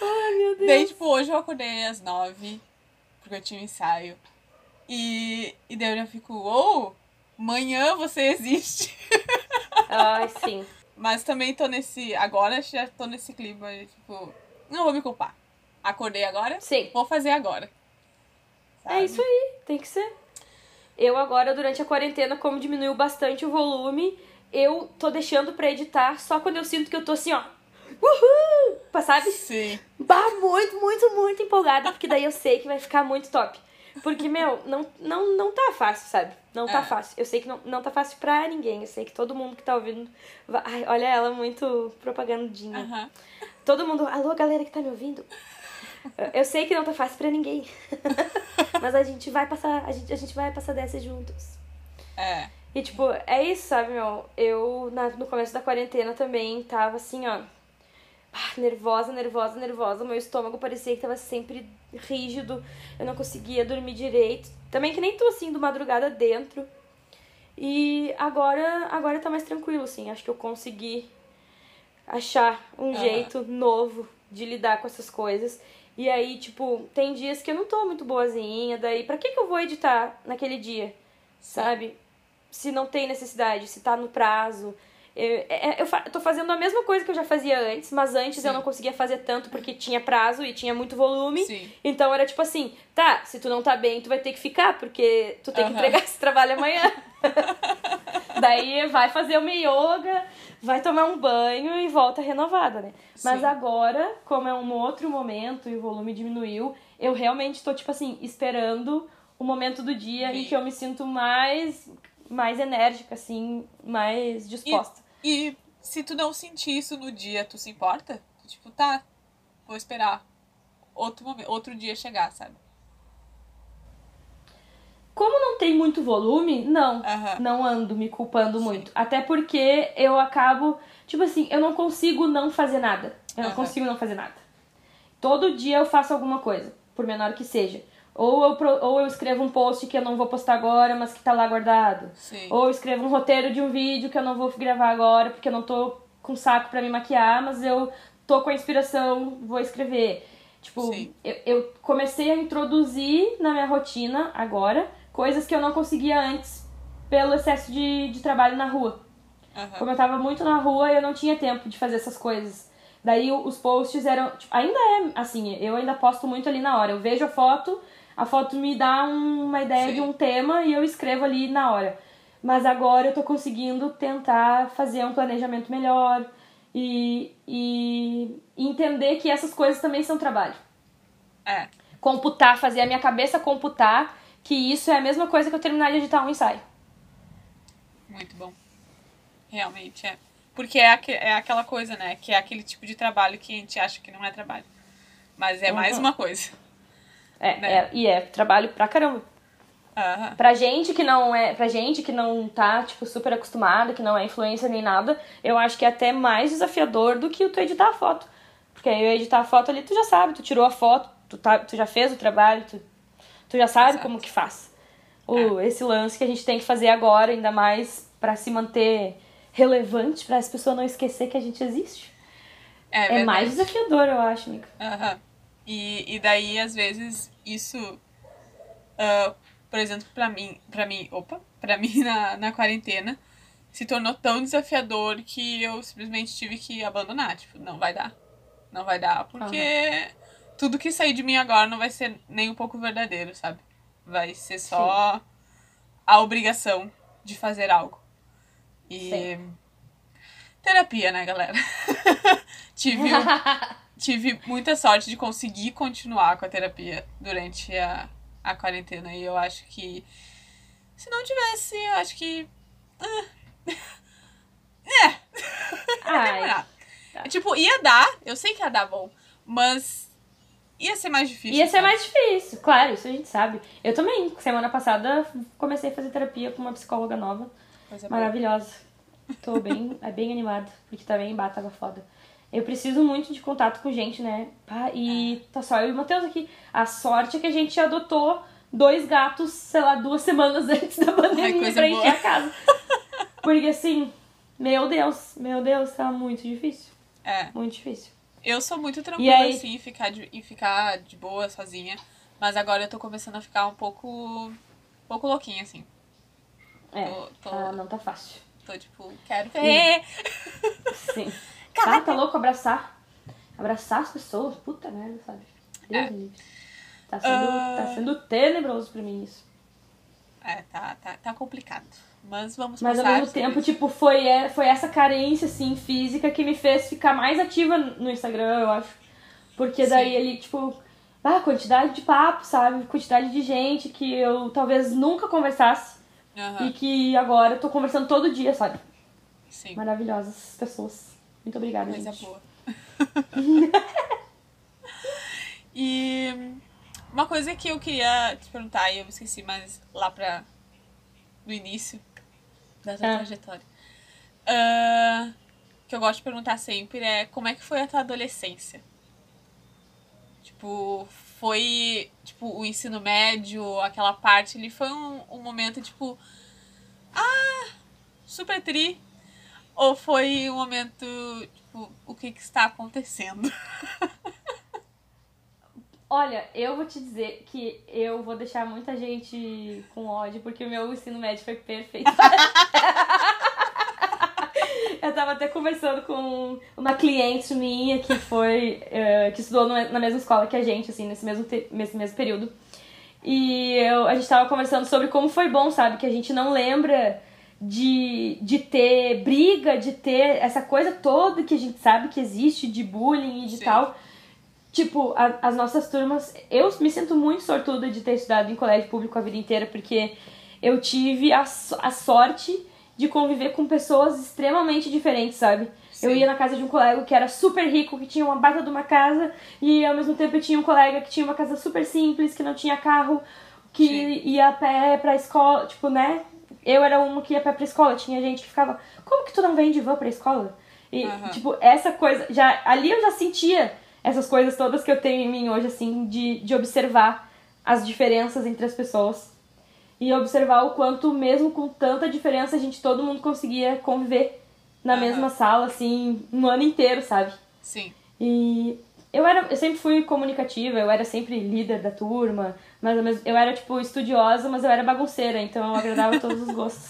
B: Ai, meu Deus.
C: Daí, tipo, hoje eu acordei às 9, porque eu tinha um ensaio. E, e daí eu já fico, ou, amanhã você existe.
B: Ai, sim.
C: Mas também tô nesse. Agora já tô nesse clima, tipo, não vou me culpar. Acordei agora,
B: Sim.
C: vou fazer agora.
B: É
C: Sabe?
B: isso aí, tem que ser. Eu agora, durante a quarentena, como diminuiu bastante o volume, eu tô deixando pra editar só quando eu sinto que eu tô assim, ó. Uhul! Sabe?
C: Sim.
B: Bah, muito, muito, muito empolgada, porque daí eu sei que vai ficar muito top. Porque, meu, não, não, não tá fácil, sabe? Não tá
C: É.
B: fácil. Eu sei que não, não tá fácil pra ninguém. Eu sei que todo mundo que tá ouvindo. vai- Ai, olha ela muito propagandinha.
C: Aham.
B: Todo mundo, alô, galera que tá me ouvindo. Eu sei que não tá fácil pra ninguém. Mas a gente vai passar, a gente, a gente vai passar dessa juntos.
C: É.
B: E tipo, é isso, sabe, meu? Eu, na- no começo da quarentena também tava assim, ó. ah, Nervosa, nervosa, nervosa. Meu estômago parecia que tava sempre rígido. Eu não conseguia dormir direito. Também que nem tô assim, do madrugada dentro. E agora, agora tá mais tranquilo, assim. Acho que eu consegui achar um jeito novo de lidar com essas coisas. E aí, tipo, tem dias que eu não tô muito boazinha, daí pra que que eu vou editar naquele dia? Sabe? Se não tem necessidade, se tá no prazo. Eu, é- eu, fa- eu tô fazendo a mesma coisa que eu já fazia antes, mas antes eu
C: Sim.
B: não conseguia fazer tanto porque tinha prazo e tinha muito volume.
C: Sim.
B: Então era tipo assim, tá, se tu não tá bem, tu vai ter que ficar, porque tu tem que
C: Aham.
B: entregar esse trabalho amanhã. Daí vai fazer uma yoga, vai tomar um banho e volta renovada, né? Mas
C: Sim.
B: agora, como é um outro momento e o volume diminuiu, eu realmente tô, tipo assim, esperando o momento do dia em que eu me sinto mais, mais enérgica, assim, mais disposta.
A: E se tu não sentir isso no dia, tu se importa? Tu, Tipo, tá, vou esperar outro, momento, outro dia chegar, sabe?
B: Como não tem muito volume, não. Não ando me culpando muito. Até porque eu acabo. Tipo assim, eu não consigo não fazer nada. Eu não consigo não fazer nada. Todo dia eu faço alguma coisa, por menor que seja. Ou eu, ou eu escrevo um post que eu não vou postar agora, mas que tá lá guardado.
A: Sim.
B: Ou eu escrevo um roteiro de um vídeo que eu não vou gravar agora porque eu não tô com saco pra me maquiar, mas eu tô com a inspiração, vou escrever. Tipo,
A: Sim.
B: eu, eu comecei a introduzir na minha rotina agora coisas que eu não conseguia antes pelo excesso de, de trabalho na rua.
A: Aham.
B: Como eu tava muito na rua, eu não tinha tempo de fazer essas coisas. Daí os posts eram. tipo, ainda é assim, eu ainda posto muito ali na hora. Eu vejo a foto, a foto me dá um- uma ideia
A: Sim.
B: de um tema e eu escrevo ali na hora. Mas agora eu tô conseguindo tentar fazer um planejamento melhor e, e entender que essas coisas também são trabalho.
A: É.
B: Computar, fazer a minha cabeça computar que isso é a mesma coisa que eu terminar de editar um ensaio.
A: Muito bom. Realmente é. Porque é, aque- é aquela coisa, né? Que é aquele tipo de trabalho que a gente acha que não é trabalho. Mas é mais
B: Uhum.
A: uma coisa.
B: É,
A: Né?
B: é, e é trabalho pra caramba.
A: Aham.
B: Pra gente que não é, pra gente que não tá, tipo, super acostumada, que não é influencer nem nada, eu acho que é até mais desafiador do que o tu editar a foto. Porque aí eu editar a foto ali, tu já sabe, tu tirou a foto, tu, tá, tu já fez o trabalho, tu, tu já sabe
A: Exato.
B: como que faz. O, Esse lance que a gente tem que fazer agora, ainda mais pra se manter relevante, pra as pessoas não esquecer que a gente existe.
A: É,
B: É, mais desafiador, eu acho, amiga.
A: Aham. E, e daí, às vezes, isso, ah, por exemplo, pra mim, pra mim, opa, pra mim na, na quarentena, se tornou tão desafiador que eu simplesmente tive que abandonar. Tipo, não vai dar. Não vai dar, porque tudo que sair de mim agora não vai ser nem um pouco verdadeiro, sabe? Vai ser só a obrigação de fazer algo. E.
B: Sim.
A: Terapia, né, galera? tive, tive muita sorte de conseguir continuar com a terapia durante a, a quarentena. E eu acho que se não tivesse, eu acho que.
B: Ai,
A: Ah,
B: tá.
A: Tipo, ia dar, eu sei que ia dar bom, mas ia ser mais difícil.
B: Ia ser
A: sabe?
B: mais difícil, claro, isso a gente sabe. Eu também, semana passada, comecei a fazer terapia com uma psicóloga nova,
A: boa.
B: maravilhosa. Tô bem, é bem animada, porque também bah, tava foda. Eu preciso muito de contato com gente, né? E
A: É.
B: tá só eu e o Matheus aqui. A sorte é que a gente adotou dois gatos, sei lá, duas semanas antes da pandemia
A: coisa
B: pra encher
A: boa.
B: a casa. Porque assim, meu Deus, meu Deus, tá muito difícil.
A: É,
B: Muito difícil.
A: Eu sou muito tranquila,
B: aí?
A: assim, em ficar, de, em ficar de boa, sozinha. Mas agora eu tô começando a ficar um pouco. um pouco louquinha, assim.
B: É,
A: Tô, tô,
B: tá, não tá fácil.
A: tô, tipo, quero ver.
B: Sim. Ah, tá louco abraçar. Abraçar as pessoas, puta merda, sabe? Deus
A: É.
B: livre. Tá sendo,
A: Ah.
B: tá sendo tenebroso pra mim isso.
A: É, tá, tá, tá complicado. Mas vamos
B: Mas ao mesmo tempo,
A: isso.
B: tipo, foi, é- foi essa carência, assim, física que me fez ficar mais ativa no Instagram, eu acho. Porque daí
A: Sim.
B: ele, tipo, ah, quantidade de papo, sabe? Quantidade de gente que eu talvez nunca conversasse
A: Aham,
B: e que agora eu tô conversando todo dia, sabe?
A: sim.
B: Maravilhosas pessoas. Muito obrigada,
A: Coisa
B: gente.
A: boa. e uma coisa que eu queria te perguntar, e eu me esqueci, mas lá pra. no início tua
B: Ah.
A: trajetória. Ah, que eu gosto de perguntar sempre é como é que foi a tua adolescência? Tipo, foi. Tipo, o ensino médio, aquela parte ali, foi um, um momento tipo. Ah! Super tri. Ou foi um momento, tipo, o que que está acontecendo?
B: Olha, eu vou te dizer que eu vou deixar muita gente com ódio, porque o meu ensino médio foi perfeito. eu tava até conversando com uma cliente minha que foi. eh, que estudou na mesma escola que a gente, assim, nesse mesmo, nesse mesmo período. E eu, a gente tava conversando sobre como foi bom, sabe? Que a gente não lembra de, de ter briga, de ter essa coisa toda que a gente sabe que existe de bullying e de
A: Sim.
B: tal. Tipo, a- as nossas turmas. Eu me sinto muito sortuda de ter estudado em colégio público a vida inteira, porque eu tive a, a sorte de conviver com pessoas extremamente diferentes, sabe? Eu
A: Sim.
B: ia na casa de um colega que era super rico, que tinha uma baita de uma casa, e ao mesmo tempo eu tinha um colega que tinha uma casa super simples, que não tinha carro, que
A: Sim.
B: ia a pé pra escola, tipo, né? Eu era uma que ia a pé pra escola, tinha gente que ficava, como que tu não vem de van pra escola? E,
A: Aham.
B: tipo, essa coisa, já ali eu já sentia essas coisas todas que eu tenho em mim hoje, assim, de, de observar as diferenças entre as pessoas. E observar o quanto, mesmo com tanta diferença, a gente, todo mundo conseguia conviver na
A: Aham.
B: mesma sala, assim, no ano inteiro, sabe?
A: Sim.
B: E eu era, eu sempre fui comunicativa, eu era sempre líder da turma, mas eu era tipo estudiosa, mas eu era bagunceira, então eu agradava todos os gostos.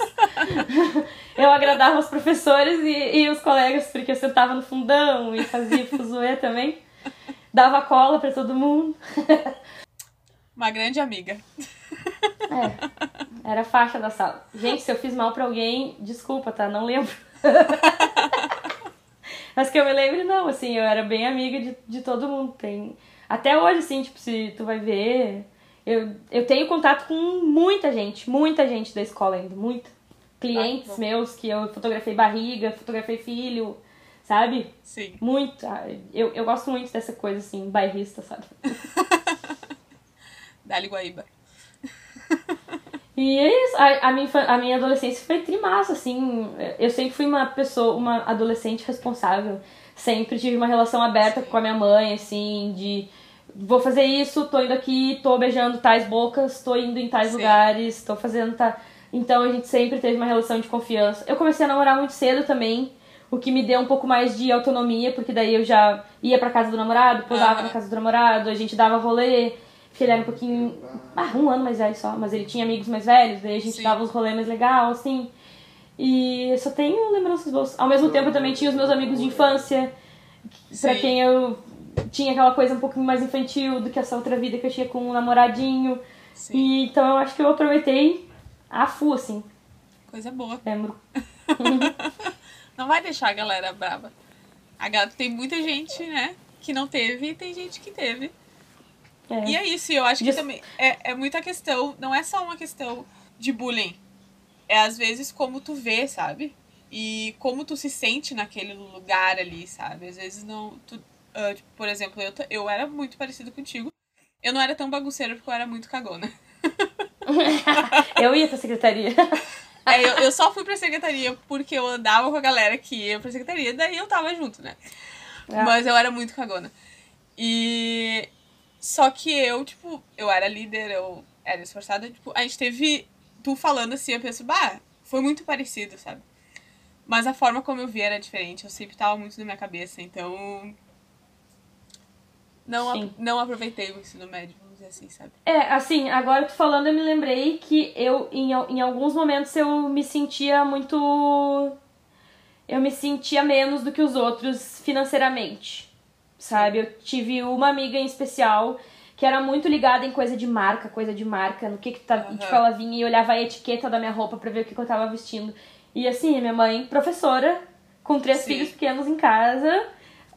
B: eu agradava os professores e, e os colegas, porque eu sentava no fundão e fazia fuzuê também. Dava cola pra todo mundo.
A: Uma grande amiga.
B: É, era a faixa da sala. Gente, se eu fiz mal pra alguém, desculpa, tá? Não lembro. Mas que eu me lembre, não, assim, eu era bem amiga de, de todo mundo. Tem... Até hoje, assim, tipo, se tu vai ver. Eu, eu tenho contato com muita gente, muita gente da escola ainda, muita. Clientes
A: Ah,
B: meus que eu fotografei barriga, fotografei filho, sabe?
A: Sim.
B: Muito. Ah, Eu, eu gosto muito dessa coisa, assim, bairrista, sabe?
A: Dali Guaíba.
B: E é isso. A, a, minha, a minha adolescência foi trimassa, assim. Eu sempre fui uma pessoa, uma adolescente responsável. Sempre tive uma relação aberta com a minha mãe, assim, de vou fazer isso, tô indo aqui, tô beijando tais bocas, tô indo em tais
A: Sim.
B: lugares, tô fazendo tá. Então a gente sempre teve uma relação de confiança. Eu comecei a namorar muito cedo também, o que me deu um pouco mais de autonomia, porque daí eu já ia pra casa do namorado, posava
A: Aham.
B: na casa do namorado, a gente dava rolê, porque ele era um pouquinho. Ah, um ano mais velho só, mas ele tinha amigos mais velhos, daí a gente
A: Sim.
B: dava uns rolês mais legal, assim. E eu só tenho lembranças boas. Ao mesmo tempo eu também tinha os meus amigos de infância, pra
A: Sim.
B: quem eu tinha aquela coisa um pouquinho mais infantil do que essa outra vida que eu tinha com um namoradinho.
A: Sim.
B: E, então eu acho que eu aproveitei a full, assim,
A: Coisa boa.
B: lembro.
A: Não vai deixar a galera brava. A galera tem muita gente, né? Que não teve e tem gente que teve.
B: É.
A: E é isso, e eu acho que
B: Dis-
A: também é, é muita questão, não é só uma questão de bullying. É às vezes como tu vê, sabe? E como tu se sente naquele lugar ali, sabe? Às vezes não. Tu, ah, tipo, por exemplo, eu, eu era muito parecido contigo. Eu não era tão bagunceira porque eu era muito cagona.
B: eu ia pra secretaria.
A: É, eu, eu só fui pra secretaria porque eu andava com a galera que ia pra secretaria, daí eu tava junto, né?
B: Ah.
A: Mas eu era muito cagona. E. Só que eu, tipo, eu era líder, eu era esforçada, tipo, a gente teve. Tu falando assim, eu penso, bah, foi muito parecido, sabe? Mas a forma como eu vi era diferente, eu sempre tava muito na minha cabeça, então. Não, ap- não aproveitei o ensino médio, dizer assim, sabe?
B: É, assim, agora tu falando, eu me lembrei que eu, em, em alguns momentos, eu me sentia muito. Eu me sentia menos do que os outros financeiramente, sabe? Eu tive uma amiga em especial que era muito ligada em coisa de marca, coisa de marca, no que que tá.
A: Aham.
B: Tipo, ela vinha e olhava a etiqueta da minha roupa pra ver o que, que eu tava vestindo. E assim, minha mãe, professora, com três
A: Sim.
B: filhos pequenos em casa.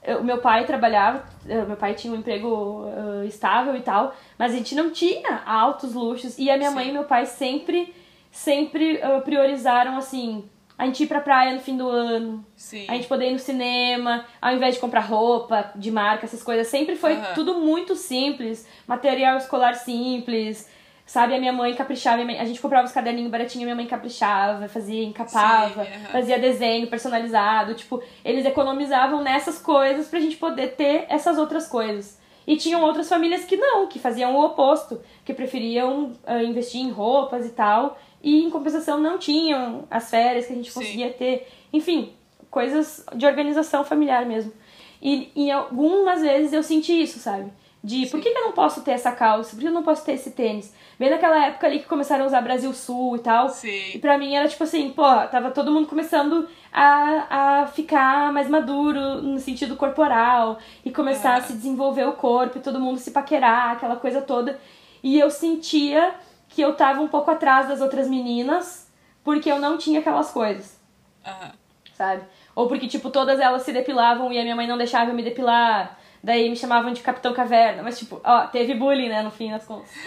B: Eu- meu pai trabalhava, eh, meu pai tinha um emprego eh, estável e tal, mas a gente não tinha altos luxos. E a minha
A: Sim.
B: mãe e meu pai sempre, sempre eh, priorizaram, assim, a gente ir pra praia no fim do ano,
A: Sim.
B: a gente poder ir no cinema, ao invés de comprar roupa de marca, essas coisas. Sempre foi
A: Aham.
B: tudo muito simples, material escolar simples. Sabe, a minha mãe caprichava, a gente comprava os caderninhos baratinhos, minha mãe caprichava, fazia, encapava,
A: Sim,
B: fazia desenho personalizado, tipo, eles economizavam nessas coisas pra gente poder ter essas outras coisas. E tinham outras famílias que não, que faziam o oposto, que preferiam ah, investir em roupas e tal, e em compensação não tinham as férias que a gente
A: Sim.
B: conseguia ter. Enfim, coisas de organização familiar mesmo. E em algumas vezes eu senti isso, sabe? De por que, que eu não posso ter essa calça? Por que eu não posso ter esse tênis? Bem naquela época ali que começaram a usar Brasil Sul e tal. E
A: Sim.
B: pra mim era tipo assim, pô, tava todo mundo começando a, a ficar mais maduro no sentido corporal e começar a
A: Aham.
B: se desenvolver o corpo e todo mundo se paquerar, aquela coisa toda. e eu sentia que eu tava um pouco atrás das outras meninas porque eu não tinha aquelas coisas,
A: Aham.
B: sabe? Ou porque, tipo, todas elas se depilavam e a minha mãe não deixava eu me depilar. Daí me chamavam de Capitão Caverna. Mas, tipo, ó, teve bullying, né, no fim das contas.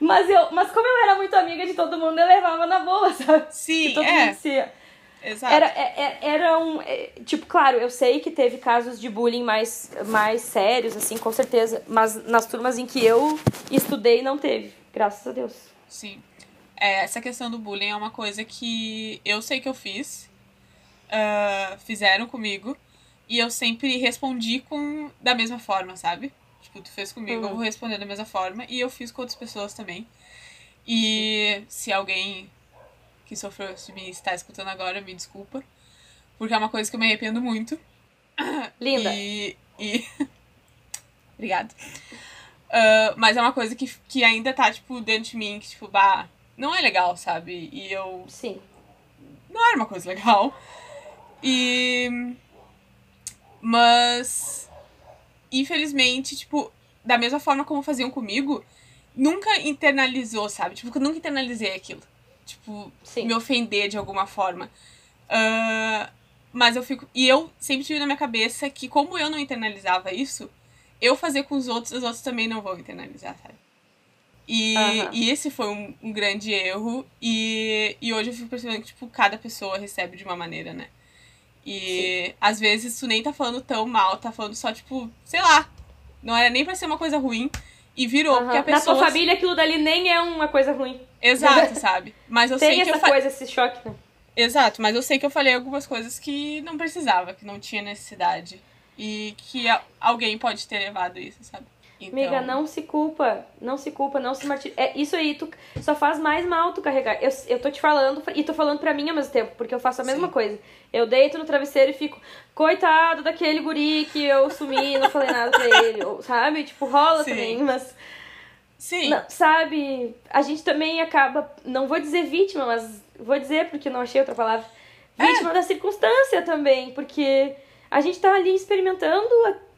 B: mas, eu, mas como eu era muito amiga de todo mundo, eu levava na boa, sabe?
A: Sim,
B: Que todo
A: é.
B: mundo se...
A: Exato.
B: Era, é- é- era um. é, Tipo, claro, eu sei que teve casos de bullying mais, mais sérios, assim, com certeza. Mas nas turmas em que eu estudei, não teve. Graças a Deus.
A: Sim. É, essa questão do bullying é uma coisa que eu sei que eu fiz. ah, fizeram comigo. E eu sempre respondi com da mesma forma, sabe? Tipo, tu fez comigo, eu
B: Uhum.
A: vou responder da mesma forma. E eu fiz com outras pessoas também. E se alguém que sofreu de mim está escutando agora, me desculpa. Porque é uma coisa que eu me arrependo muito.
B: Linda.
A: E. e... Obrigada. Ah, mas é uma coisa que, que ainda tá, tipo, dentro de mim, que, tipo, bah, não é legal, sabe? E eu.
B: Sim.
A: Não era uma coisa legal. E. Mas. Infelizmente, tipo, da mesma forma como faziam comigo, nunca internalizou, sabe? Tipo, eu nunca internalizei aquilo. Tipo,
B: Sim.
A: me ofender de alguma forma. Ah, mas eu fico. E eu sempre tive na minha cabeça que, como eu não internalizava isso, eu fazer com os outros, os outros também não vão internalizar, sabe? E,
B: Aham.
A: e esse foi um, um grande erro. E, e hoje eu fico percebendo que, tipo, cada pessoa recebe de uma maneira, né? E às vezes tu nem tá falando tão mal, tá falando só, tipo, sei lá. Não era nem pra ser uma coisa ruim. E virou, porque a
B: Aham. Na
A: pessoa.
B: tua família, aquilo dali nem é uma coisa ruim.
A: Exato, sabe? Mas eu
B: Tem
A: sei que
B: essa
A: eu fa...
B: coisa, esse choque, né?
A: Exato, mas eu sei que eu falei algumas coisas que não precisava, que não tinha necessidade. E que alguém pode ter levado isso, sabe? Então,
B: Amiga, não se culpa. Não se culpa, não se martiriza. É isso aí, tu só faz mais mal tu carregar. Eu, eu tô te falando e tô falando pra mim ao mesmo tempo, porque eu faço a mesma
A: Sim.
B: coisa. Eu deito no travesseiro e fico, coitado daquele guri que eu sumi, não falei nada pra ele. Ou, sabe? Tipo, rola
A: Sim.
B: também, mas.
A: Sim,
B: Não, sabe? A gente também acaba. Não vou dizer vítima, mas vou dizer porque não achei outra palavra.
A: É.
B: Vítima da circunstância também, porque a gente tá ali experimentando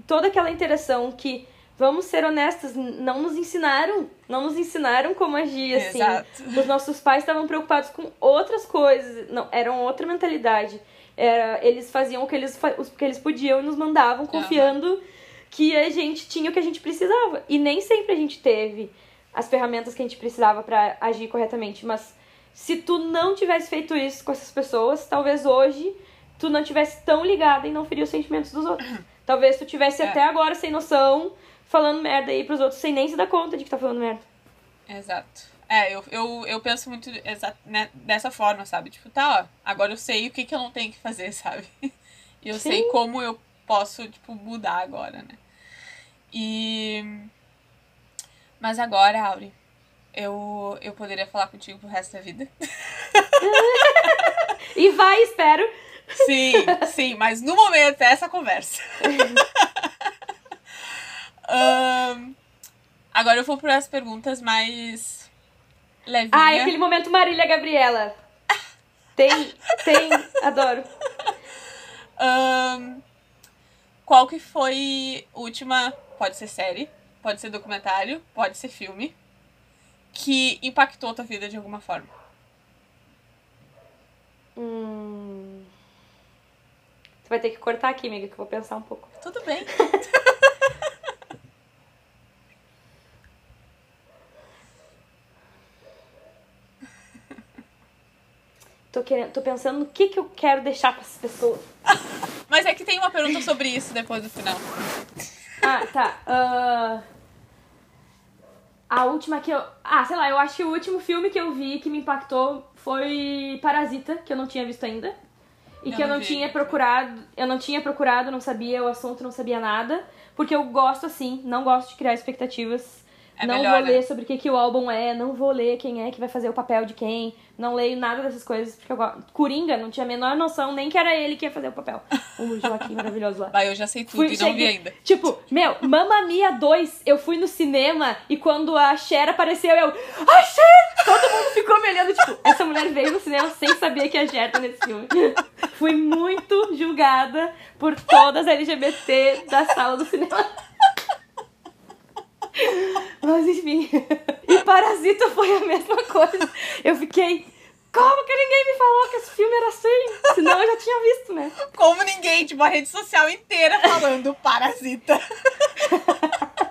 B: toda aquela interação que, vamos ser honestas, não nos ensinaram. Não nos ensinaram como agir, assim.
A: Exato.
B: Os nossos pais estavam preocupados com outras coisas, não, eram outra mentalidade. Era, eles faziam o que eles, o que eles podiam e nos mandavam, confiando que a gente tinha o que a gente precisava. E nem sempre a gente teve as ferramentas que a gente precisava pra agir corretamente. Mas se tu não tivesse feito isso com essas pessoas, talvez hoje tu não tivesse tão ligada e não ferir os sentimentos dos outros. Talvez tu tivesse
A: É.
B: até agora sem noção, falando merda aí pros outros, sem nem se dar conta de que tá falando merda.
A: exato. É, eu, eu, eu penso muito né, dessa forma, sabe? Tipo, tá, ó, agora eu sei o que, que eu não tenho que fazer, sabe? E eu
B: Sim.
A: sei como eu posso, tipo, mudar agora, né? E. Mas agora, Auri, eu, eu poderia falar contigo pro resto da vida.
B: E vai, espero.
A: Sim, sim, mas no momento é essa conversa. Agora eu vou para as perguntas mais levinhas.
B: Ah, é aquele momento Marília Gabriela. Tem, tem, adoro.
A: Qual que foi a última, pode ser série, pode ser documentário, pode ser filme, que impactou a tua vida de alguma forma?
B: Hum... Você vai ter que cortar aqui, amiga, que eu vou pensar um pouco.
A: Tudo bem.
B: Tô, querendo, tô pensando no que, que eu quero deixar pra essas pessoas.
A: Mas é que tem uma pergunta sobre isso depois do final.
B: Ah, tá. Ah, a última que eu. Ah, sei lá, eu acho que o último filme que eu vi que me impactou foi Parasita, que eu não tinha visto ainda. E
A: Eu
B: que eu
A: não vi.
B: tinha procurado. Eu não tinha procurado, não sabia o assunto, não sabia nada. Porque eu gosto assim, não gosto de criar expectativas.
A: É
B: não
A: melhor,
B: vou ler
A: né?
B: sobre o que, que o álbum é, não vou ler quem é que vai fazer o papel de quem, não leio nada dessas coisas, porque eu gosto. Coringa, não tinha a menor noção, nem que era ele que ia fazer o papel. O Joaquim maravilhoso lá.
A: Vai, eu já sei tudo
B: Fui,
A: e não vi ainda.
B: Tipo, meu, Mamma Mia 2, eu fui no cinema e quando a Cher apareceu, eu. Ai, Cher! Todo mundo ficou me olhando, tipo, essa mulher veio no cinema sem saber que a Cher tá nesse filme. Fui muito julgada por todas as LGBT da sala do cinema. Mas enfim. E Parasita foi a mesma coisa. Eu fiquei. Como que ninguém me falou que esse filme era assim? Senão eu já tinha visto, né?
A: Como ninguém, tipo, a rede social inteira falando Parasita.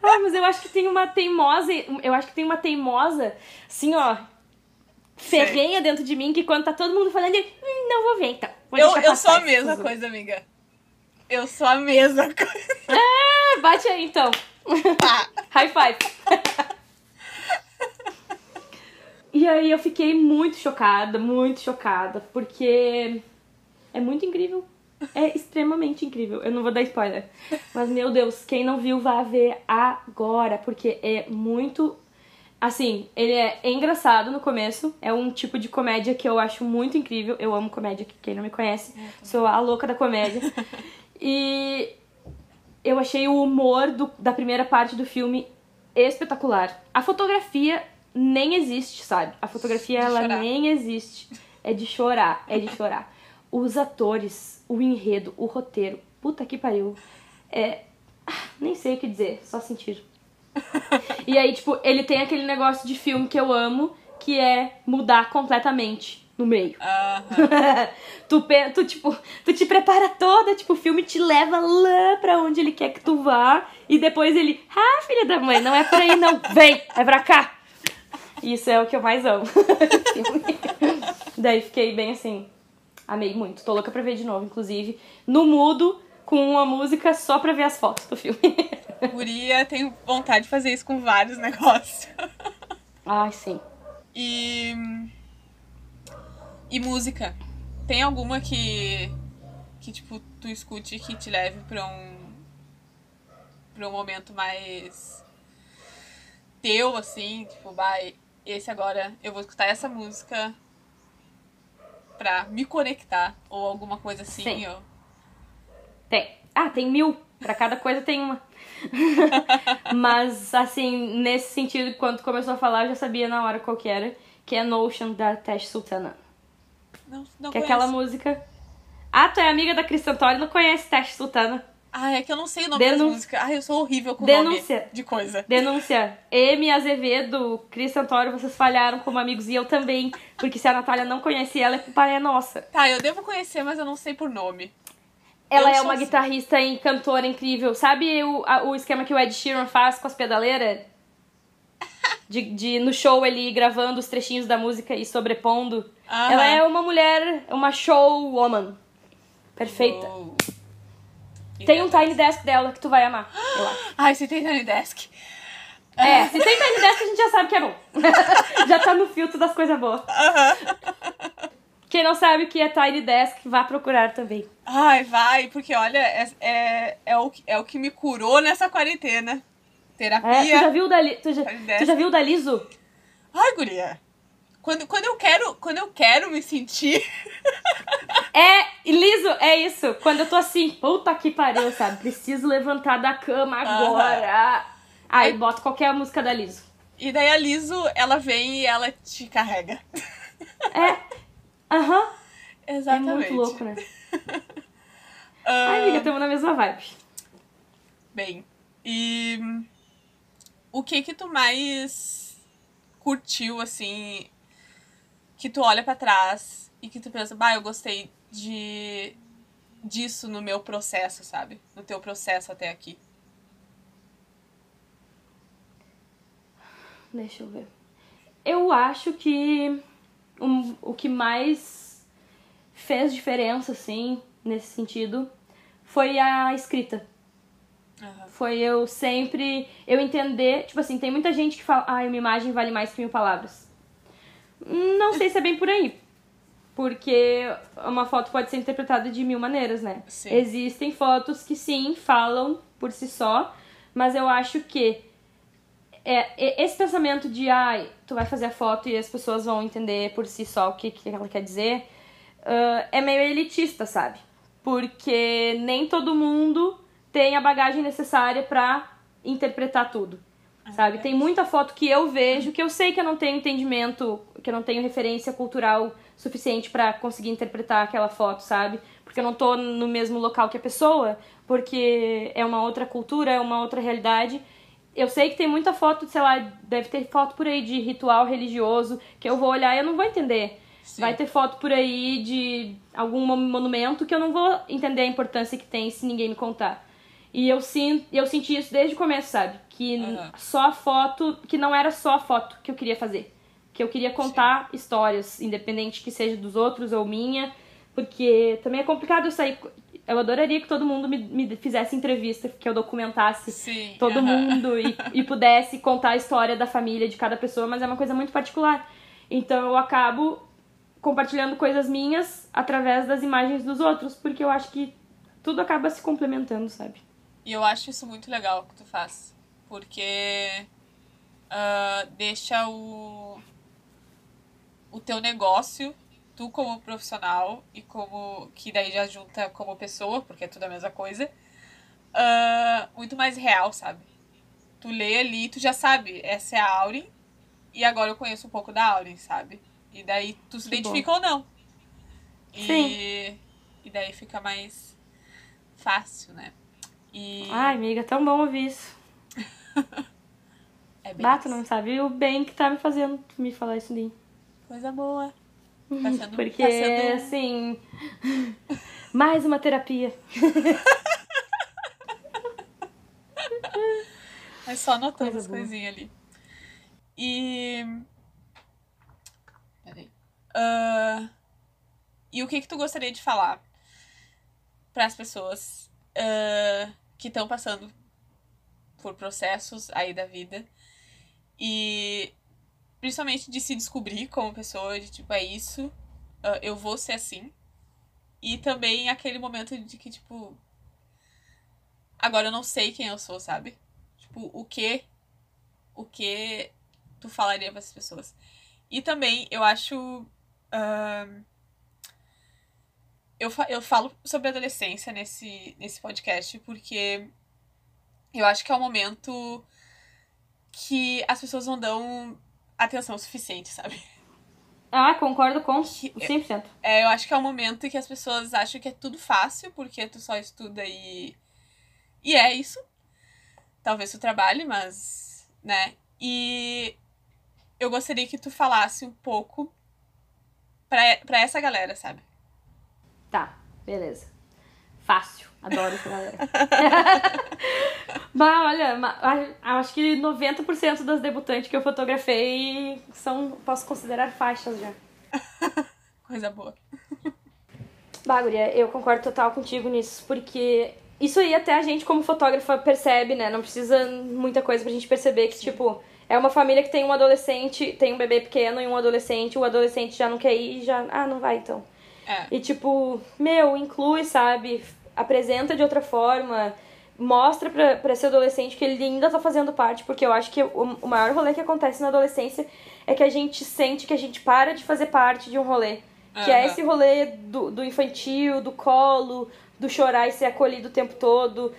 B: Ah, mas eu acho que tem uma teimosa. Eu acho que tem uma teimosa, assim, ó. Ferrenha dentro de mim que quando tá todo mundo falando, hum, não vou ver então. Vou
A: Eu, eu sou a mesma
B: zoom."
A: coisa, amiga. Eu sou a mesma coisa.
B: Ah, bate aí então. High five. e aí eu fiquei muito chocada, muito chocada, porque é muito incrível. É extremamente incrível. Eu não vou dar spoiler. Mas, meu Deus, quem não viu, vá ver agora, porque é muito. Assim, ele é engraçado no começo. É um tipo de comédia que eu acho muito incrível. Eu amo comédia, quem não me conhece. Sou a louca da comédia. E eu achei o humor do- da primeira parte do filme espetacular. A fotografia nem existe, sabe? A fotografia
A: De
B: ela
A: chorar.
B: nem existe. É de chorar, é de chorar. Os atores, o enredo, o roteiro, puta que pariu. É. ah, Nem sei o que dizer, só sentir. E aí, tipo, ele tem aquele negócio de filme que eu amo, que é mudar completamente no meio.
A: Aham.
B: tu, tu, tipo, tu te prepara toda, tipo, o filme te leva lá pra onde ele quer que tu vá. E depois ele, ah, filha da mãe, não é por aí não, vem, é pra cá. Isso é o que eu mais amo. Daí fiquei bem assim, amei muito. Tô louca pra ver de novo, inclusive, no mudo, com uma música só pra ver as fotos do filme.
A: Guria, tenho vontade de fazer isso com vários negócios.
B: Ai, sim.
A: E. E música. Tem alguma que. que, tipo, tu escute que te leve pra um. pra um momento mais. teu, assim? Tipo, vai. Esse agora, eu vou escutar essa música pra me conectar. Ou alguma coisa assim,
B: Sim.
A: ó.
B: Tem. Ah, tem mil. Pra cada coisa tem uma. Mas, assim, nesse sentido, quando começou a falar, eu já sabia na hora qual que era. Que é Notion, da Tash Sultana.
A: Não, não
B: que é
A: conheço.
B: aquela música... Ah, tu é amiga da Cris Santori, não conhece Tash Sultana.
A: Ah, é que eu não sei o nome
B: Denun-
A: das músicas. Ah, eu sou horrível com
B: Denúncia.
A: nome de coisa.
B: Denúncia. M. Azevedo, Cris Santori, vocês falharam como amigos. E eu também. Porque se a Natália não conhece ela, a culpa é nossa.
A: Tá, eu devo conhecer, mas eu não sei por nome.
B: Ela
A: Eu
B: é uma
A: assim.
B: guitarrista e cantora incrível. Sabe o, a- o esquema que o Ed Sheeran faz com as pedaleiras? De, de no show ele gravando os trechinhos da música e sobrepondo.
A: Aham.
B: Ela é uma mulher, uma showwoman. Perfeita.
A: Uou.
B: Tem um Tiny Desk dela que tu vai amar, eu acho.
A: Ai, você tem Tiny Desk.
B: É, se tem Tiny Desk a gente já sabe que é bom. já tá no filtro das coisas boas. Quem não sabe o que é Tiny Desk, vá procurar também.
A: Ai, vai, porque olha, é, é, é, o, é o que me curou nessa quarentena.
B: É, tu já
A: Terapia.
B: viu o da, Li- tu já, tu já viu o da Liso?
A: Ai, guria. Quando, quando, eu quero, quando eu quero me sentir.
B: É, liso, é isso. Quando eu tô assim, puta que pariu, sabe? Preciso levantar da cama agora. Aí boto qualquer música da Liso.
A: E daí a Liso, ela vem e ela te carrega.
B: É, aham. É
A: Exatamente.
B: muito louco, né?
A: Ah,
B: Ai, amiga, tamo na mesma vibe.
A: Bem, e o que que tu mais curtiu, assim, que tu olha pra trás e que tu pensa, bah, eu gostei de disso no meu processo, sabe? No teu processo até aqui.
B: Deixa eu ver. Eu acho que um- o que mais fez diferença, assim, nesse sentido, foi a escrita. Foi eu sempre. Eu entender. Tipo assim, tem muita gente que fala, ah, uma imagem vale mais que mil palavras. Não sei se é bem por aí. Porque uma foto pode ser interpretada de mil maneiras, né?
A: Sim.
B: Existem fotos que sim falam por si só, mas eu acho que é, esse pensamento de ai, tu vai fazer a foto e as pessoas vão entender por si só o que, que ela quer dizer, ah, é meio elitista, sabe? Porque nem todo mundo tem a bagagem necessária pra interpretar tudo. Sabe? Tem muita foto que eu vejo que eu sei que eu não tenho entendimento, que eu não tenho referência cultural suficiente pra conseguir interpretar aquela foto, sabe? Porque eu não tô no mesmo local que a pessoa, porque é uma outra cultura, é uma outra realidade. eu sei que tem muita foto, sei lá, deve ter foto por aí de ritual religioso que eu vou olhar e eu não vou entender.
A: Sim.
B: Vai ter foto por aí de algum mo- monumento que eu não vou entender a importância que tem se ninguém me contar. E eu, sinto, eu senti isso desde o começo, sabe? Que
A: Aham.
B: só a foto, que não era só a foto que eu queria fazer. Que eu queria contar histórias, independente que seja dos outros ou minha. Porque também é complicado eu sair. Eu adoraria que todo mundo me, me fizesse entrevista, que eu documentasse
A: Sim.
B: todo
A: aham.
B: mundo e, e pudesse contar a história da família de cada pessoa, mas é uma coisa muito particular. Então eu acabo compartilhando coisas minhas através das imagens dos outros, porque eu acho que tudo acaba se complementando, sabe?
A: E eu acho isso muito legal que tu faz. Porque ah, deixa o, o teu negócio, tu como profissional e como. que daí já junta como pessoa, porque é tudo a mesma coisa, ah, muito mais real, sabe? Tu lê ali, tu já sabe, essa é a Aurin, e agora eu conheço um pouco da Aurin, sabe? E daí tu se
B: Que
A: identifica ou não. E,
B: Sim.
A: e daí fica mais fácil, né? E
B: Ai, amiga, tão bom ouvir isso.
A: é bem
B: Bato,
A: isso.
B: não sabe o bem que tá me fazendo me falar isso daí.
A: Coisa boa. Tá sendo,
B: Porque,
A: tá sendo...
B: assim. Mais uma terapia.
A: É só anotando
B: Coisa
A: as coisinhas ali. E. Peraí. Ah, E o que que tu gostaria de falar para as pessoas ah, que estão passando por processos aí da vida e principalmente de se descobrir como pessoa, de tipo, é isso, ah, eu vou ser assim. E também aquele momento de que, tipo, agora eu não sei quem eu sou, sabe? Tipo, o que o que tu falaria para as pessoas. E também eu acho ahn, eu, eu falo sobre adolescência nesse, nesse podcast porque eu acho que é um momento que as pessoas não dão atenção suficiente, sabe?
B: Ah, concordo com
A: Que-
B: 100%.
A: É, eu acho que é um momento que as pessoas acham que é tudo fácil, porque tu só estuda e. E é isso. Talvez tu trabalhe, mas. né? E eu gostaria que tu falasse um pouco pra, pra essa galera, sabe?
B: Tá, beleza. Fácil. Adoro essa galera. Mas olha, acho que 90% das debutantes que eu fotografei são, posso considerar faixas já.
A: Coisa boa.
B: Bah, guria, eu concordo total contigo nisso, porque isso aí até a gente como fotógrafa percebe, né? Não precisa muita coisa pra gente perceber que, tipo, é uma família que tem um adolescente, tem um bebê pequeno e um adolescente, o adolescente já não quer ir e já, ah, não vai então.
A: É.
B: E tipo, meu, inclui, sabe? Apresenta de outra forma. Mostra pra, pra esse adolescente que ele ainda tá fazendo parte, porque eu acho que o, o maior rolê que acontece na adolescência é que a gente sente que a gente para de fazer parte de um rolê. Que é
A: Aham.
B: esse rolê do, do infantil, do colo, do chorar e ser acolhido o tempo todo.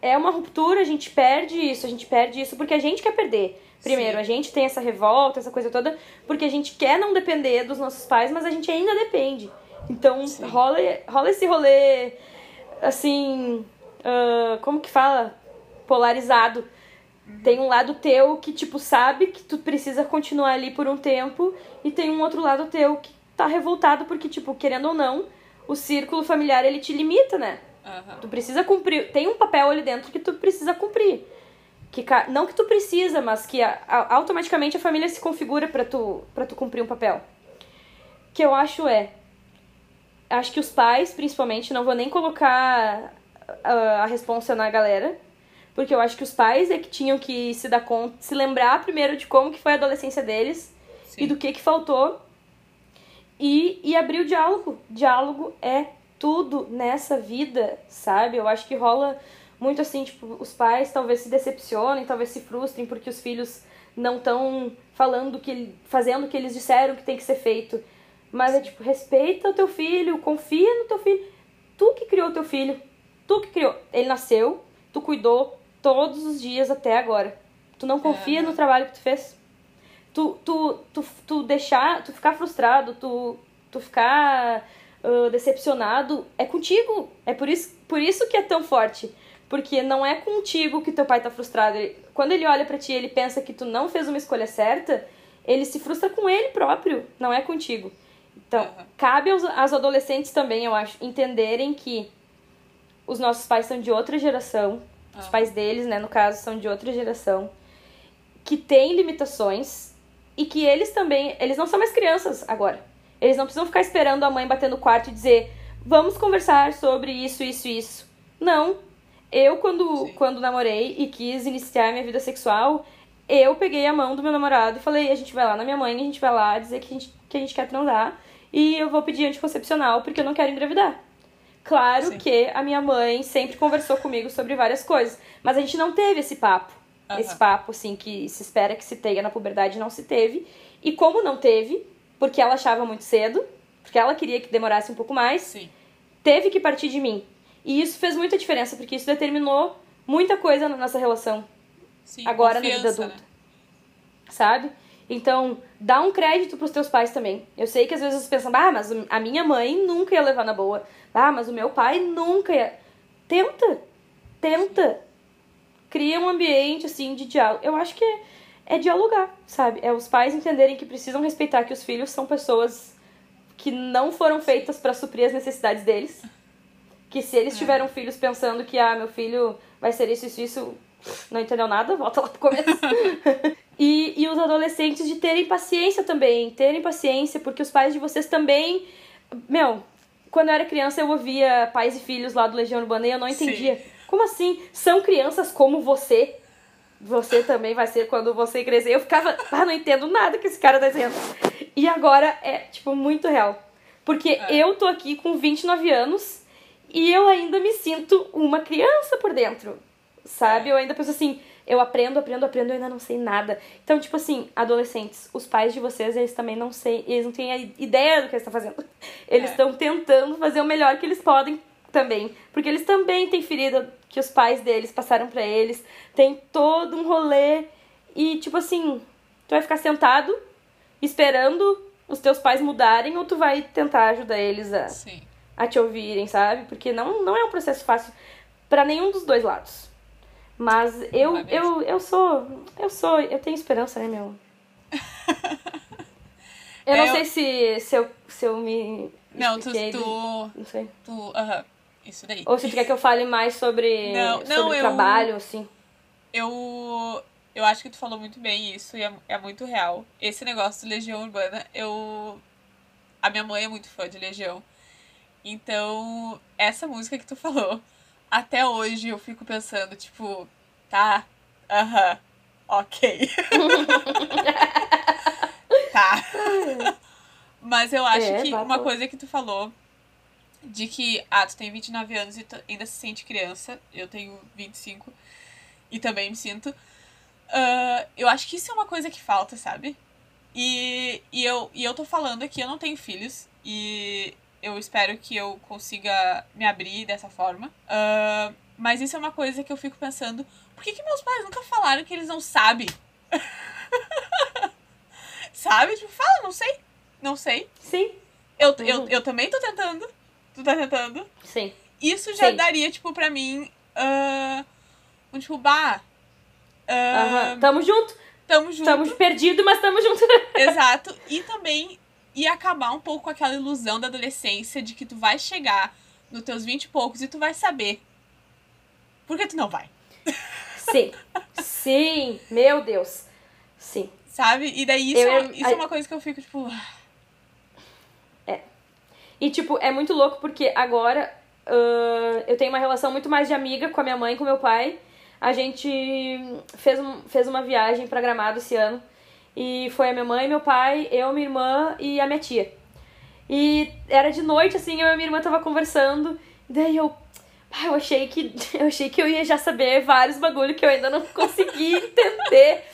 B: É uma ruptura, a gente perde isso, a gente perde isso porque a gente quer perder. Primeiro,
A: Sim.
B: a gente tem essa revolta, essa coisa toda, porque a gente quer não depender dos nossos pais, mas a gente ainda depende. Então
A: Sim.
B: rola, rola esse rolê, assim, ah, como que fala? Polarizado. Tem um lado teu que, tipo, sabe que tu precisa continuar ali por um tempo, e tem um outro lado teu que tá revoltado porque, tipo, querendo ou não, o círculo familiar ele te limita, né?
A: Aham.
B: Tu precisa cumprir. Tem um papel ali dentro que tu precisa cumprir. Que, não que tu precisa, mas que a- a- automaticamente a família se configura pra tu, pra tu cumprir um papel. Que eu acho é. Acho que os pais, principalmente, não vou nem colocar a, a responsa na galera. Porque eu acho que os pais é que tinham que se dar conta, se lembrar primeiro de como que foi a adolescência deles
A: Sim.
B: e do que que faltou e, e abrir o diálogo. Diálogo é tudo nessa vida, sabe? Eu acho que rola muito assim, tipo, os pais talvez se decepcionem, talvez se frustrem porque os filhos não estão falando que fazendo o que eles disseram que tem que ser feito. Mas é tipo, respeita o teu filho, confia no teu filho. Tu que criou o teu filho, tu que criou. Ele nasceu, tu cuidou todos os dias até agora. Tu não confia
A: Aham.
B: no trabalho que tu fez? tu, tu, tu, tu deixar, tu ficar frustrado, tu, tu ficar ah, decepcionado, é contigo. É por isso, por isso que é tão forte. Porque não é contigo que teu pai tá frustrado. Ele- quando ele olha pra ti ele pensa que tu não fez uma escolha certa, ele se frustra com ele próprio, não é contigo. Então,
A: Aham.
B: cabe aos, aos adolescentes também, eu acho, entenderem que os nossos pais são de outra geração, os
A: Ah.
B: pais deles, né, no caso, são de outra geração, que têm limitações e que eles também, eles não são mais crianças agora. Eles não precisam ficar esperando a mãe bater no quarto e dizer: "Vamos conversar sobre isso, isso, isso". Não. Eu quando
A: Sim.
B: quando namorei e quis iniciar minha vida sexual, eu peguei a mão do meu namorado e falei: "A gente vai lá na minha mãe, a gente vai lá dizer que a gente que a gente quer transar e eu vou pedir anticoncepcional porque eu não quero engravidar". Claro
A: Sim.
B: que a minha mãe sempre conversou comigo sobre várias coisas, mas a gente não teve esse papo. Esse papo, assim, que se espera que se tenha na puberdade, não se teve. E como não teve, porque ela achava muito cedo, porque ela queria que demorasse um pouco mais,
A: Sim.
B: teve que partir de mim. E isso fez muita diferença, porque isso determinou muita coisa na nossa relação,
A: Sim.
B: agora na vida adulta.
A: né?
B: sabe? Então, dá um crédito pros teus pais também. Eu sei que às vezes você pensa, ah, mas a minha mãe nunca ia levar na boa. Ah, mas o meu pai nunca ia. Tenta! Tenta! Cria um ambiente, assim, de diálogo. Eu acho que é, é dialogar, sabe? É os pais entenderem que precisam respeitar que os filhos são pessoas que não foram feitas pra suprir as necessidades deles. Que se eles
A: É.
B: tiveram filhos pensando que, ah, meu filho vai ser isso, isso, isso, não entendeu nada, volta lá pro começo. E, e os adolescentes de terem paciência também, terem paciência, porque os pais de vocês também. Meu, quando eu era criança eu ouvia pais e filhos lá do Legião Urbana e eu não
A: Sim.
B: entendia. Como assim? São crianças como você. Você também vai ser quando você crescer. Eu ficava, ah, não entendo nada que esse cara tá dizendo. E agora é, tipo, muito real. Porque
A: É.
B: eu tô aqui com 29 anos e eu ainda me sinto uma criança por dentro. Sabe? Eu ainda penso assim, eu aprendo, aprendo, aprendo, eu ainda não sei nada. Então, tipo assim, adolescentes, os pais de vocês, eles também não sei, eles não têm a ideia do que eles estão fazendo. Eles
A: É.
B: estão tentando fazer o melhor que eles podem também, porque eles também têm ferida que os pais deles passaram pra eles, tem todo um rolê e tipo assim, tu vai ficar sentado esperando os teus pais mudarem ou tu vai tentar ajudar eles a
A: Sim.
B: a te ouvirem, sabe? Porque não, não é um processo fácil pra nenhum dos dois lados. Mas eu,
A: Não é
B: eu, eu sou. Eu sou. Eu tenho esperança, né, meu? Eu
A: É,
B: não
A: eu-
B: sei se, se, eu, se eu me.
A: Não, tu, tu,
B: Não sei.
A: tu, aham, isso daí.
B: Ou se tu quer que eu fale mais sobre,
A: Não, não,
B: sobre
A: eu-
B: trabalho, assim.
A: Eu, eu acho que tu falou muito bem isso e é, é muito real. Esse negócio de Legião Urbana, eu. A minha mãe é muito fã de Legião. Então, essa música que tu falou, até hoje eu fico pensando, tipo, tá, aham, ok. tá. Mas eu acho
B: É,
A: que
B: tá,
A: uma coisa que tu falou de que, ah, tu tem 29 anos e ainda se sente criança, eu tenho 25 e também me sinto. ah, eu acho que isso é uma coisa que falta, sabe? E, e, eu, e eu tô falando aqui, eu não tenho filhos e eu espero que eu consiga me abrir dessa forma. Ah, mas isso é uma coisa que eu fico pensando, por que, que meus pais nunca falaram que eles não sabem? sabe? Tipo, fala, não sei. Não sei.
B: Sim,
A: Eu, eu,
B: Uhum.
A: eu também tô tentando. Tu tá tentando.
B: sim.
A: Isso já
B: Sim.
A: daria, tipo, pra mim. ah, um tipo, bah. ah,
B: Aham. Tamo junto.
A: Tamo junto.
B: Tamo perdido, mas tamo junto.
A: Exato. E também ia acabar um pouco com aquela ilusão da adolescência de que tu vai chegar nos teus 20 e poucos e tu vai saber. Por que tu não vai?
B: Sim. Sim. Meu Deus. Sim.
A: Sabe? E daí isso,
B: Eu
A: é- isso é uma coisa que eu fico, tipo.
B: E, tipo, é muito louco porque agora ah, eu tenho uma relação muito mais de amiga com a minha mãe e com meu pai. A gente fez, um, fez uma viagem pra Gramado esse ano. E foi a minha mãe, meu pai, eu, minha irmã e a minha tia. E era de noite, assim, eu e a minha irmã tava conversando. E daí eu. ah, Eu achei que eu achei que eu ia já saber vários bagulho que eu ainda não consegui entender.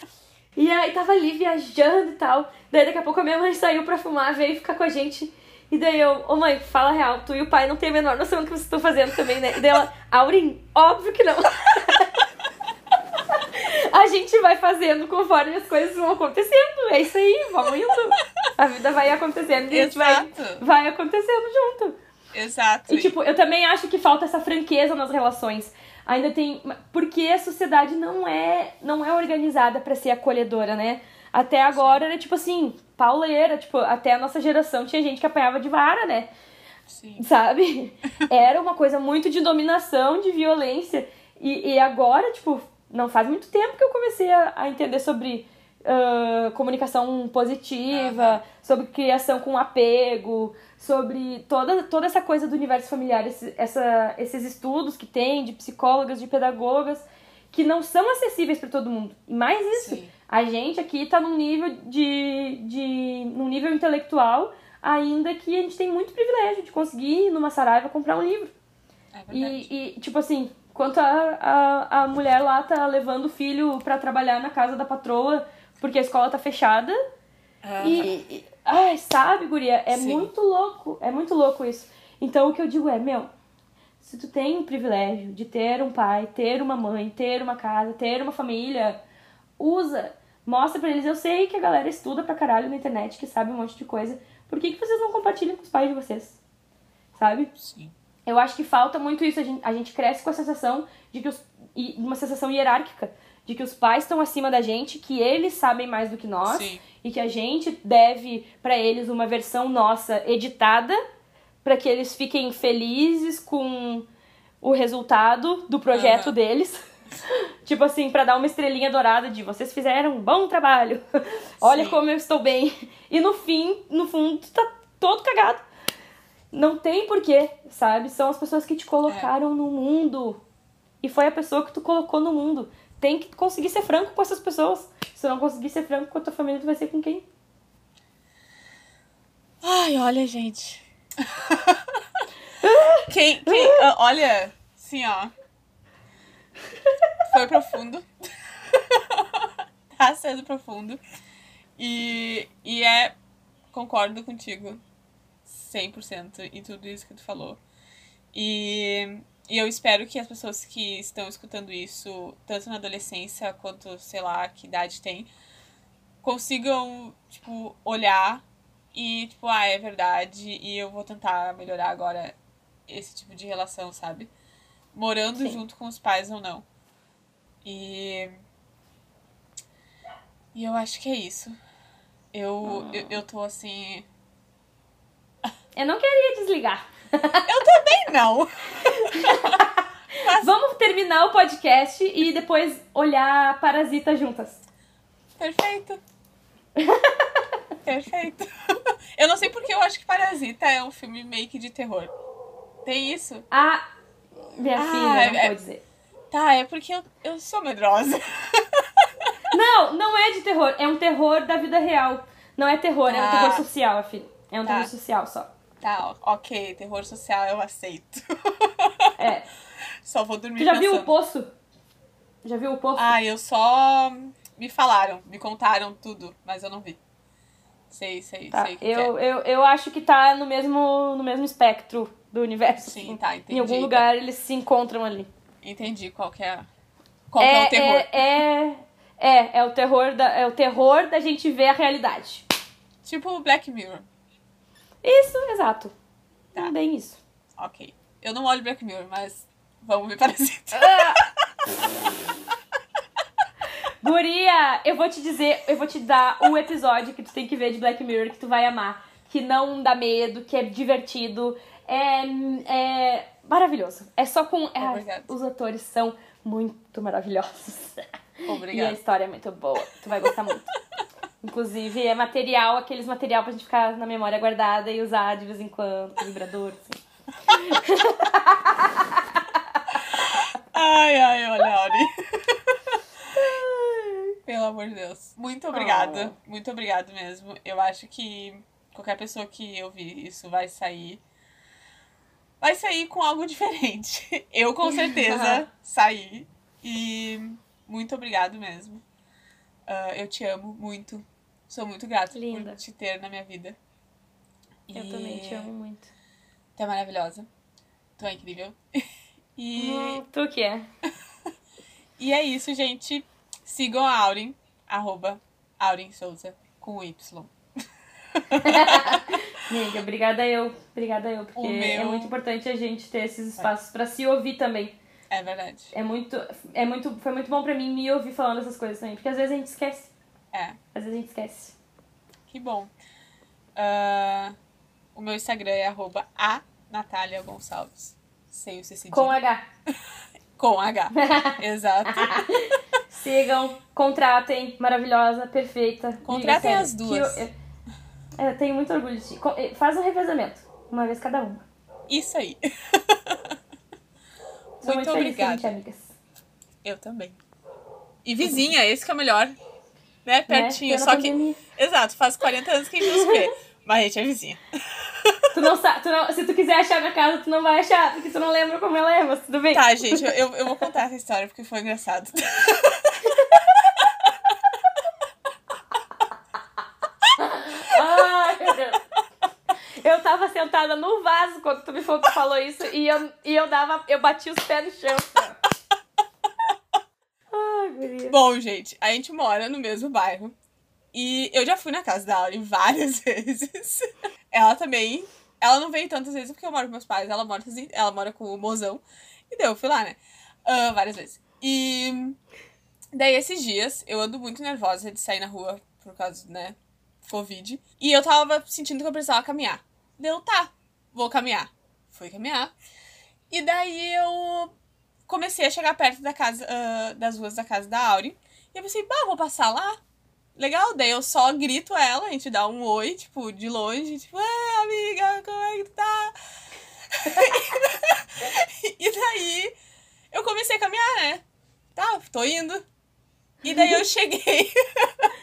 B: E aí tava ali viajando e tal. Daí daqui a pouco a minha mãe saiu pra fumar, veio ficar com a gente. E daí eu, ô mãe, fala real, tu e o pai não tem a menor noção do que vocês estão fazendo também, né? E daí ela, Aurim, óbvio que não. a gente vai fazendo conforme as coisas vão acontecendo. É isso aí, vamos indo. A vida vai acontecendo e a gente vai,
A: Exato.
B: vai acontecendo junto.
A: Exato.
B: E, tipo, eu também acho que falta essa franqueza nas relações. Ainda tem. Porque a sociedade não é, não é organizada para ser acolhedora, né? Até agora era tipo assim, pauleira, tipo, até a nossa geração tinha gente que apanhava de vara, né?
A: Sim.
B: Sabe? Era uma coisa muito de dominação, de violência. E, e agora, tipo, não faz muito tempo que eu comecei a, a entender sobre uh, comunicação positiva, sobre criação com apego, sobre toda, toda essa coisa do universo familiar, esse, essa, esses estudos que tem de psicólogas, de pedagogas, que não são acessíveis para todo mundo. E mais isso,
A: Sim.
B: a gente aqui tá num nível de, de. num nível intelectual, ainda que a gente tem muito privilégio de conseguir ir numa saraiva comprar um livro.
A: É.
B: E, e, tipo assim, enquanto a, a, a mulher lá tá levando o filho pra trabalhar na casa da patroa porque a escola tá fechada.
A: Aham.
B: E, e- ai, sabe, guria, é
A: Sim.
B: muito louco, é muito louco isso. Então o que eu digo é, meu, se tu tem o privilégio de ter um pai, ter uma mãe, ter uma casa, ter uma família, usa, mostra pra eles. Eu sei que a galera estuda pra caralho na internet, que sabe um monte de coisa. Por que, que vocês não compartilham com os pais de vocês? Sabe?
A: Sim.
B: Eu acho que falta muito isso. A gente, a gente cresce com a sensação de que os. uma sensação hierárquica. De que os pais estão acima da gente, que eles sabem mais do que nós.
A: Sim.
B: E que a gente deve pra eles uma versão nossa editada pra que eles fiquem felizes com o resultado do projeto
A: Aham.
B: deles. tipo assim, pra dar uma estrelinha dourada de vocês fizeram um bom trabalho. Olha
A: Sim.
B: como eu estou bem. E no fim, no fundo, tá todo cagado. Não tem porquê, sabe? São as pessoas que te colocaram no mundo. E foi a pessoa que tu colocou no mundo. Tem que conseguir ser franco com essas pessoas. Se não conseguir ser franco com a tua família, tu vai ser com quem?
A: Ai, olha, gente. quem, quem, ah, olha, assim, ó. Foi profundo. tá sendo profundo. E, e é. Concordo contigo 100% em tudo isso que tu falou. E, e eu espero que as pessoas que estão escutando isso, tanto na adolescência quanto, sei lá, que idade tem, consigam, tipo, olhar e, tipo, ah, é verdade, e eu vou tentar melhorar agora esse tipo de relação, sabe? Morando
B: Sim.
A: junto com os pais ou não. E. E eu acho que é isso. Eu, eu, eu tô assim.
B: Eu não queria desligar.
A: Bem, não!
B: Vamos terminar o podcast e depois olhar Parasita juntas.
A: Perfeito. Perfeito. Eu não sei porque eu acho que Parasita é um filme meio que de terror. Tem isso?
B: Ah, minha
A: Ah,
B: filha, não
A: é-
B: vou dizer.
A: Tá, é porque eu, eu sou medrosa.
B: Não, não é de terror. É um terror da vida real. Não é terror, é um
A: Ah.
B: terror social, filho. É um
A: Tá.
B: terror social só.
A: Tá, ok, terror social eu aceito.
B: É.
A: Só vou dormir
B: Tu já viu
A: pensando.
B: o Poço? Já viu o Poço?
A: Ah, eu só. Me falaram, me contaram tudo, mas eu não vi. Sei, sei,
B: Tá,
A: sei que
B: eu,
A: que é.
B: eu, eu acho que tá no mesmo, no mesmo espectro do universo.
A: Sim,
B: assim.
A: tá, entendi.
B: Em algum lugar eles se encontram ali.
A: Entendi qual que é. Qual que é o terror.
B: É, é, é, é o terror da, é o terror da gente ver a realidade.
A: Tipo Black Mirror.
B: Isso, exato.
A: Tá.
B: Bem isso.
A: Ok. Eu não olho Black Mirror, mas vamos ver Parasita.
B: Guria, eu vou te dizer, eu vou te dar um episódio que tu tem que ver de Black Mirror que tu vai amar. Que não dá medo, que é divertido. É, é maravilhoso. É só com. é,
A: Obrigada.
B: os atores são muito maravilhosos. E a
A: Obrigada.
B: história é muito boa. Tu vai gostar muito. Inclusive, é material, aqueles material pra gente ficar na memória guardada e usar de vez em quando, vibrador, assim.
A: Ai, ai, olha, Ori. Pelo amor de Deus. Muito obrigada. Muito obrigada mesmo. Eu acho que qualquer pessoa que ouvir isso vai sair. Vai sair com algo diferente. Eu com certeza saí. E muito obrigado mesmo. Ah, eu te amo muito. Sou muito grata
B: Linda.
A: por te ter na minha vida.
B: Eu
A: E
B: também te amo muito.
A: Tu é maravilhosa. Tu é incrível. E.
B: Hum, tu que é.
A: E é isso, gente. Sigam a Aurin, arroba Aurin Souza, com Y.
B: Amiga, obrigada eu. Obrigada eu, porque
A: O meu-
B: é muito importante a gente ter esses espaços pra se ouvir também.
A: É verdade.
B: É muito, é muito, foi muito bom pra mim me ouvir falando essas coisas também, porque às vezes a gente esquece.
A: É.
B: Às vezes a gente esquece.
A: Que bom. Ah, o meu Instagram é arroba a Natália Gonçalves. Sem o CC.
B: Com H.
A: Com H. Exato.
B: Sigam, contratem, maravilhosa, perfeita.
A: Contratem
B: Amiga,
A: as duas.
B: Eu, eu, eu tenho muito orgulho de ti. Eh, Faz um revezamento, uma vez cada uma.
A: Isso aí. Muito
B: muito,
A: obrigada.
B: amigas.
A: Eu também. E vizinha, esse que é o melhor. Né? Pertinho.
B: Né?
A: Só que.
B: pandemia.
A: Exato, faz 40 anos que a gente não se vê. Mas a gente é vizinha.
B: Tu não sabe, tu não, se tu quiser achar minha casa, tu não vai achar, porque tu não lembra como ela é, mas tudo bem.
A: Tá, gente, eu, eu, vou contar essa história porque foi engraçado.
B: Ai, meu Deus. Eu tava sentada no vaso quando tu me falou, tu falou isso e eu, e eu dava, eu bati os pés no chão. Guria.
A: Bom, gente, a gente mora no mesmo bairro. E eu já fui na casa da Auri várias vezes. Ela também. Ela não veio tantas vezes porque eu moro com meus pais. Ela mora, ela mora com o mozão. E deu, eu fui lá, né? Ah, várias vezes. E. Daí, esses dias, eu ando muito nervosa de sair na rua por causa, né? Covid. E eu tava sentindo que eu precisava caminhar. Deu, tá, vou caminhar. Fui caminhar. E daí eu comecei a chegar perto da casa, ah, das ruas da casa da Auri. E eu pensei, bah, vou passar lá. Legal, daí eu só grito ela, a gente dá um oi, tipo, de longe, tipo, é, amiga, como é que tá? e daí eu comecei a caminhar, né? Tá, tô indo. E daí eu cheguei.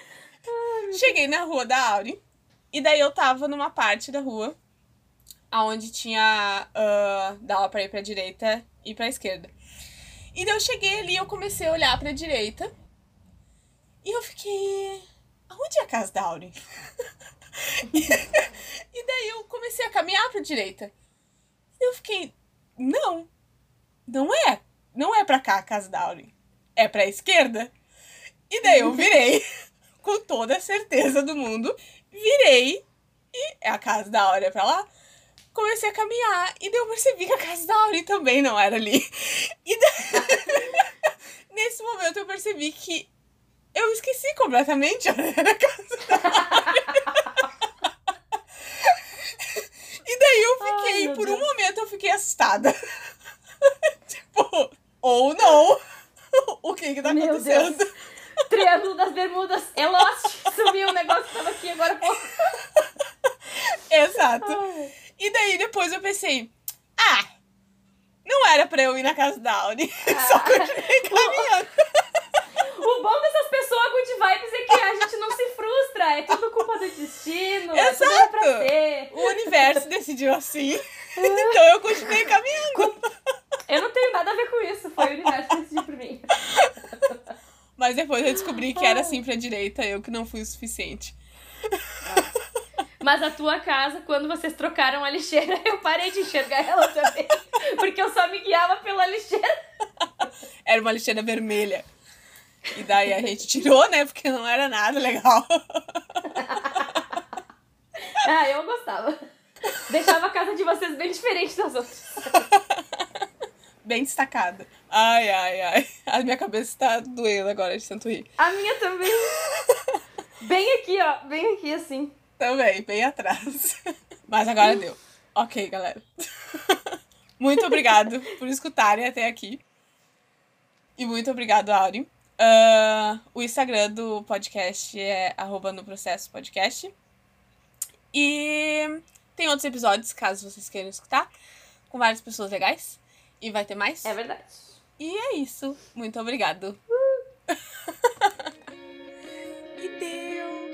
A: cheguei na rua da Auri. E daí eu tava numa parte da rua onde tinha. ah, dava pra ir pra direita e pra esquerda. E daí eu cheguei ali eu comecei a olhar pra direita. E eu fiquei. Aonde é a casa da Auri? e daí eu comecei a caminhar pra direita. E eu fiquei. Não. Não é. Não é pra cá a casa da Auri. É pra esquerda. E daí eu virei. com toda a certeza do mundo. Virei. E a casa da Auri é pra lá. Comecei a caminhar. E daí eu percebi que a casa da Auri também não era ali. E daí. Nesse momento eu percebi que eu esqueci completamente onde era a casa da E daí eu
B: Ai,
A: fiquei,
B: meu
A: por um
B: Deus.
A: momento eu fiquei assustada. tipo, ou não. o que que tá
B: Meu
A: acontecendo?
B: Deus. Triângulo das Bermudas. É Lost. Sumiu o negócio que tava aqui agora há pouco.
A: Exato.
B: Ai.
A: E daí depois eu pensei, ah, não era pra eu ir na casa da Audi. Só continuei caminhando.
B: O bom dessas pessoas good vibes é que a gente não se frustra. É tudo culpa do destino. É tudo era pra
A: Exato.
B: ser.
A: O universo decidiu assim. então eu continuei caminhando.
B: Eu não tenho nada a ver com isso. Foi o universo que decidiu por mim.
A: Mas depois eu descobri que era assim pra direita, eu que não fui o suficiente.
B: Mas a tua casa, quando vocês trocaram a lixeira, eu parei de enxergar ela também. Porque eu só me guiava pela lixeira.
A: Era uma lixeira vermelha. E daí a gente tirou, né? Porque não era nada legal.
B: Ah, eu gostava. Deixava a casa de vocês bem diferente das outras.
A: Bem destacada. Ai, ai, ai. A minha cabeça tá doendo agora de tanto rir.
B: A minha também. Bem aqui, ó. Bem aqui, assim.
A: Também, bem atrás. Mas agora deu. Ok, galera. Muito obrigado por escutarem até aqui. E muito obrigado, Auri. Uh, o Instagram do podcast é arroba no processo podcast. E tem outros episódios, caso vocês queiram escutar, com várias pessoas legais. E vai ter mais.
B: É verdade.
A: E é isso. Muito obrigado. Uh. e deu!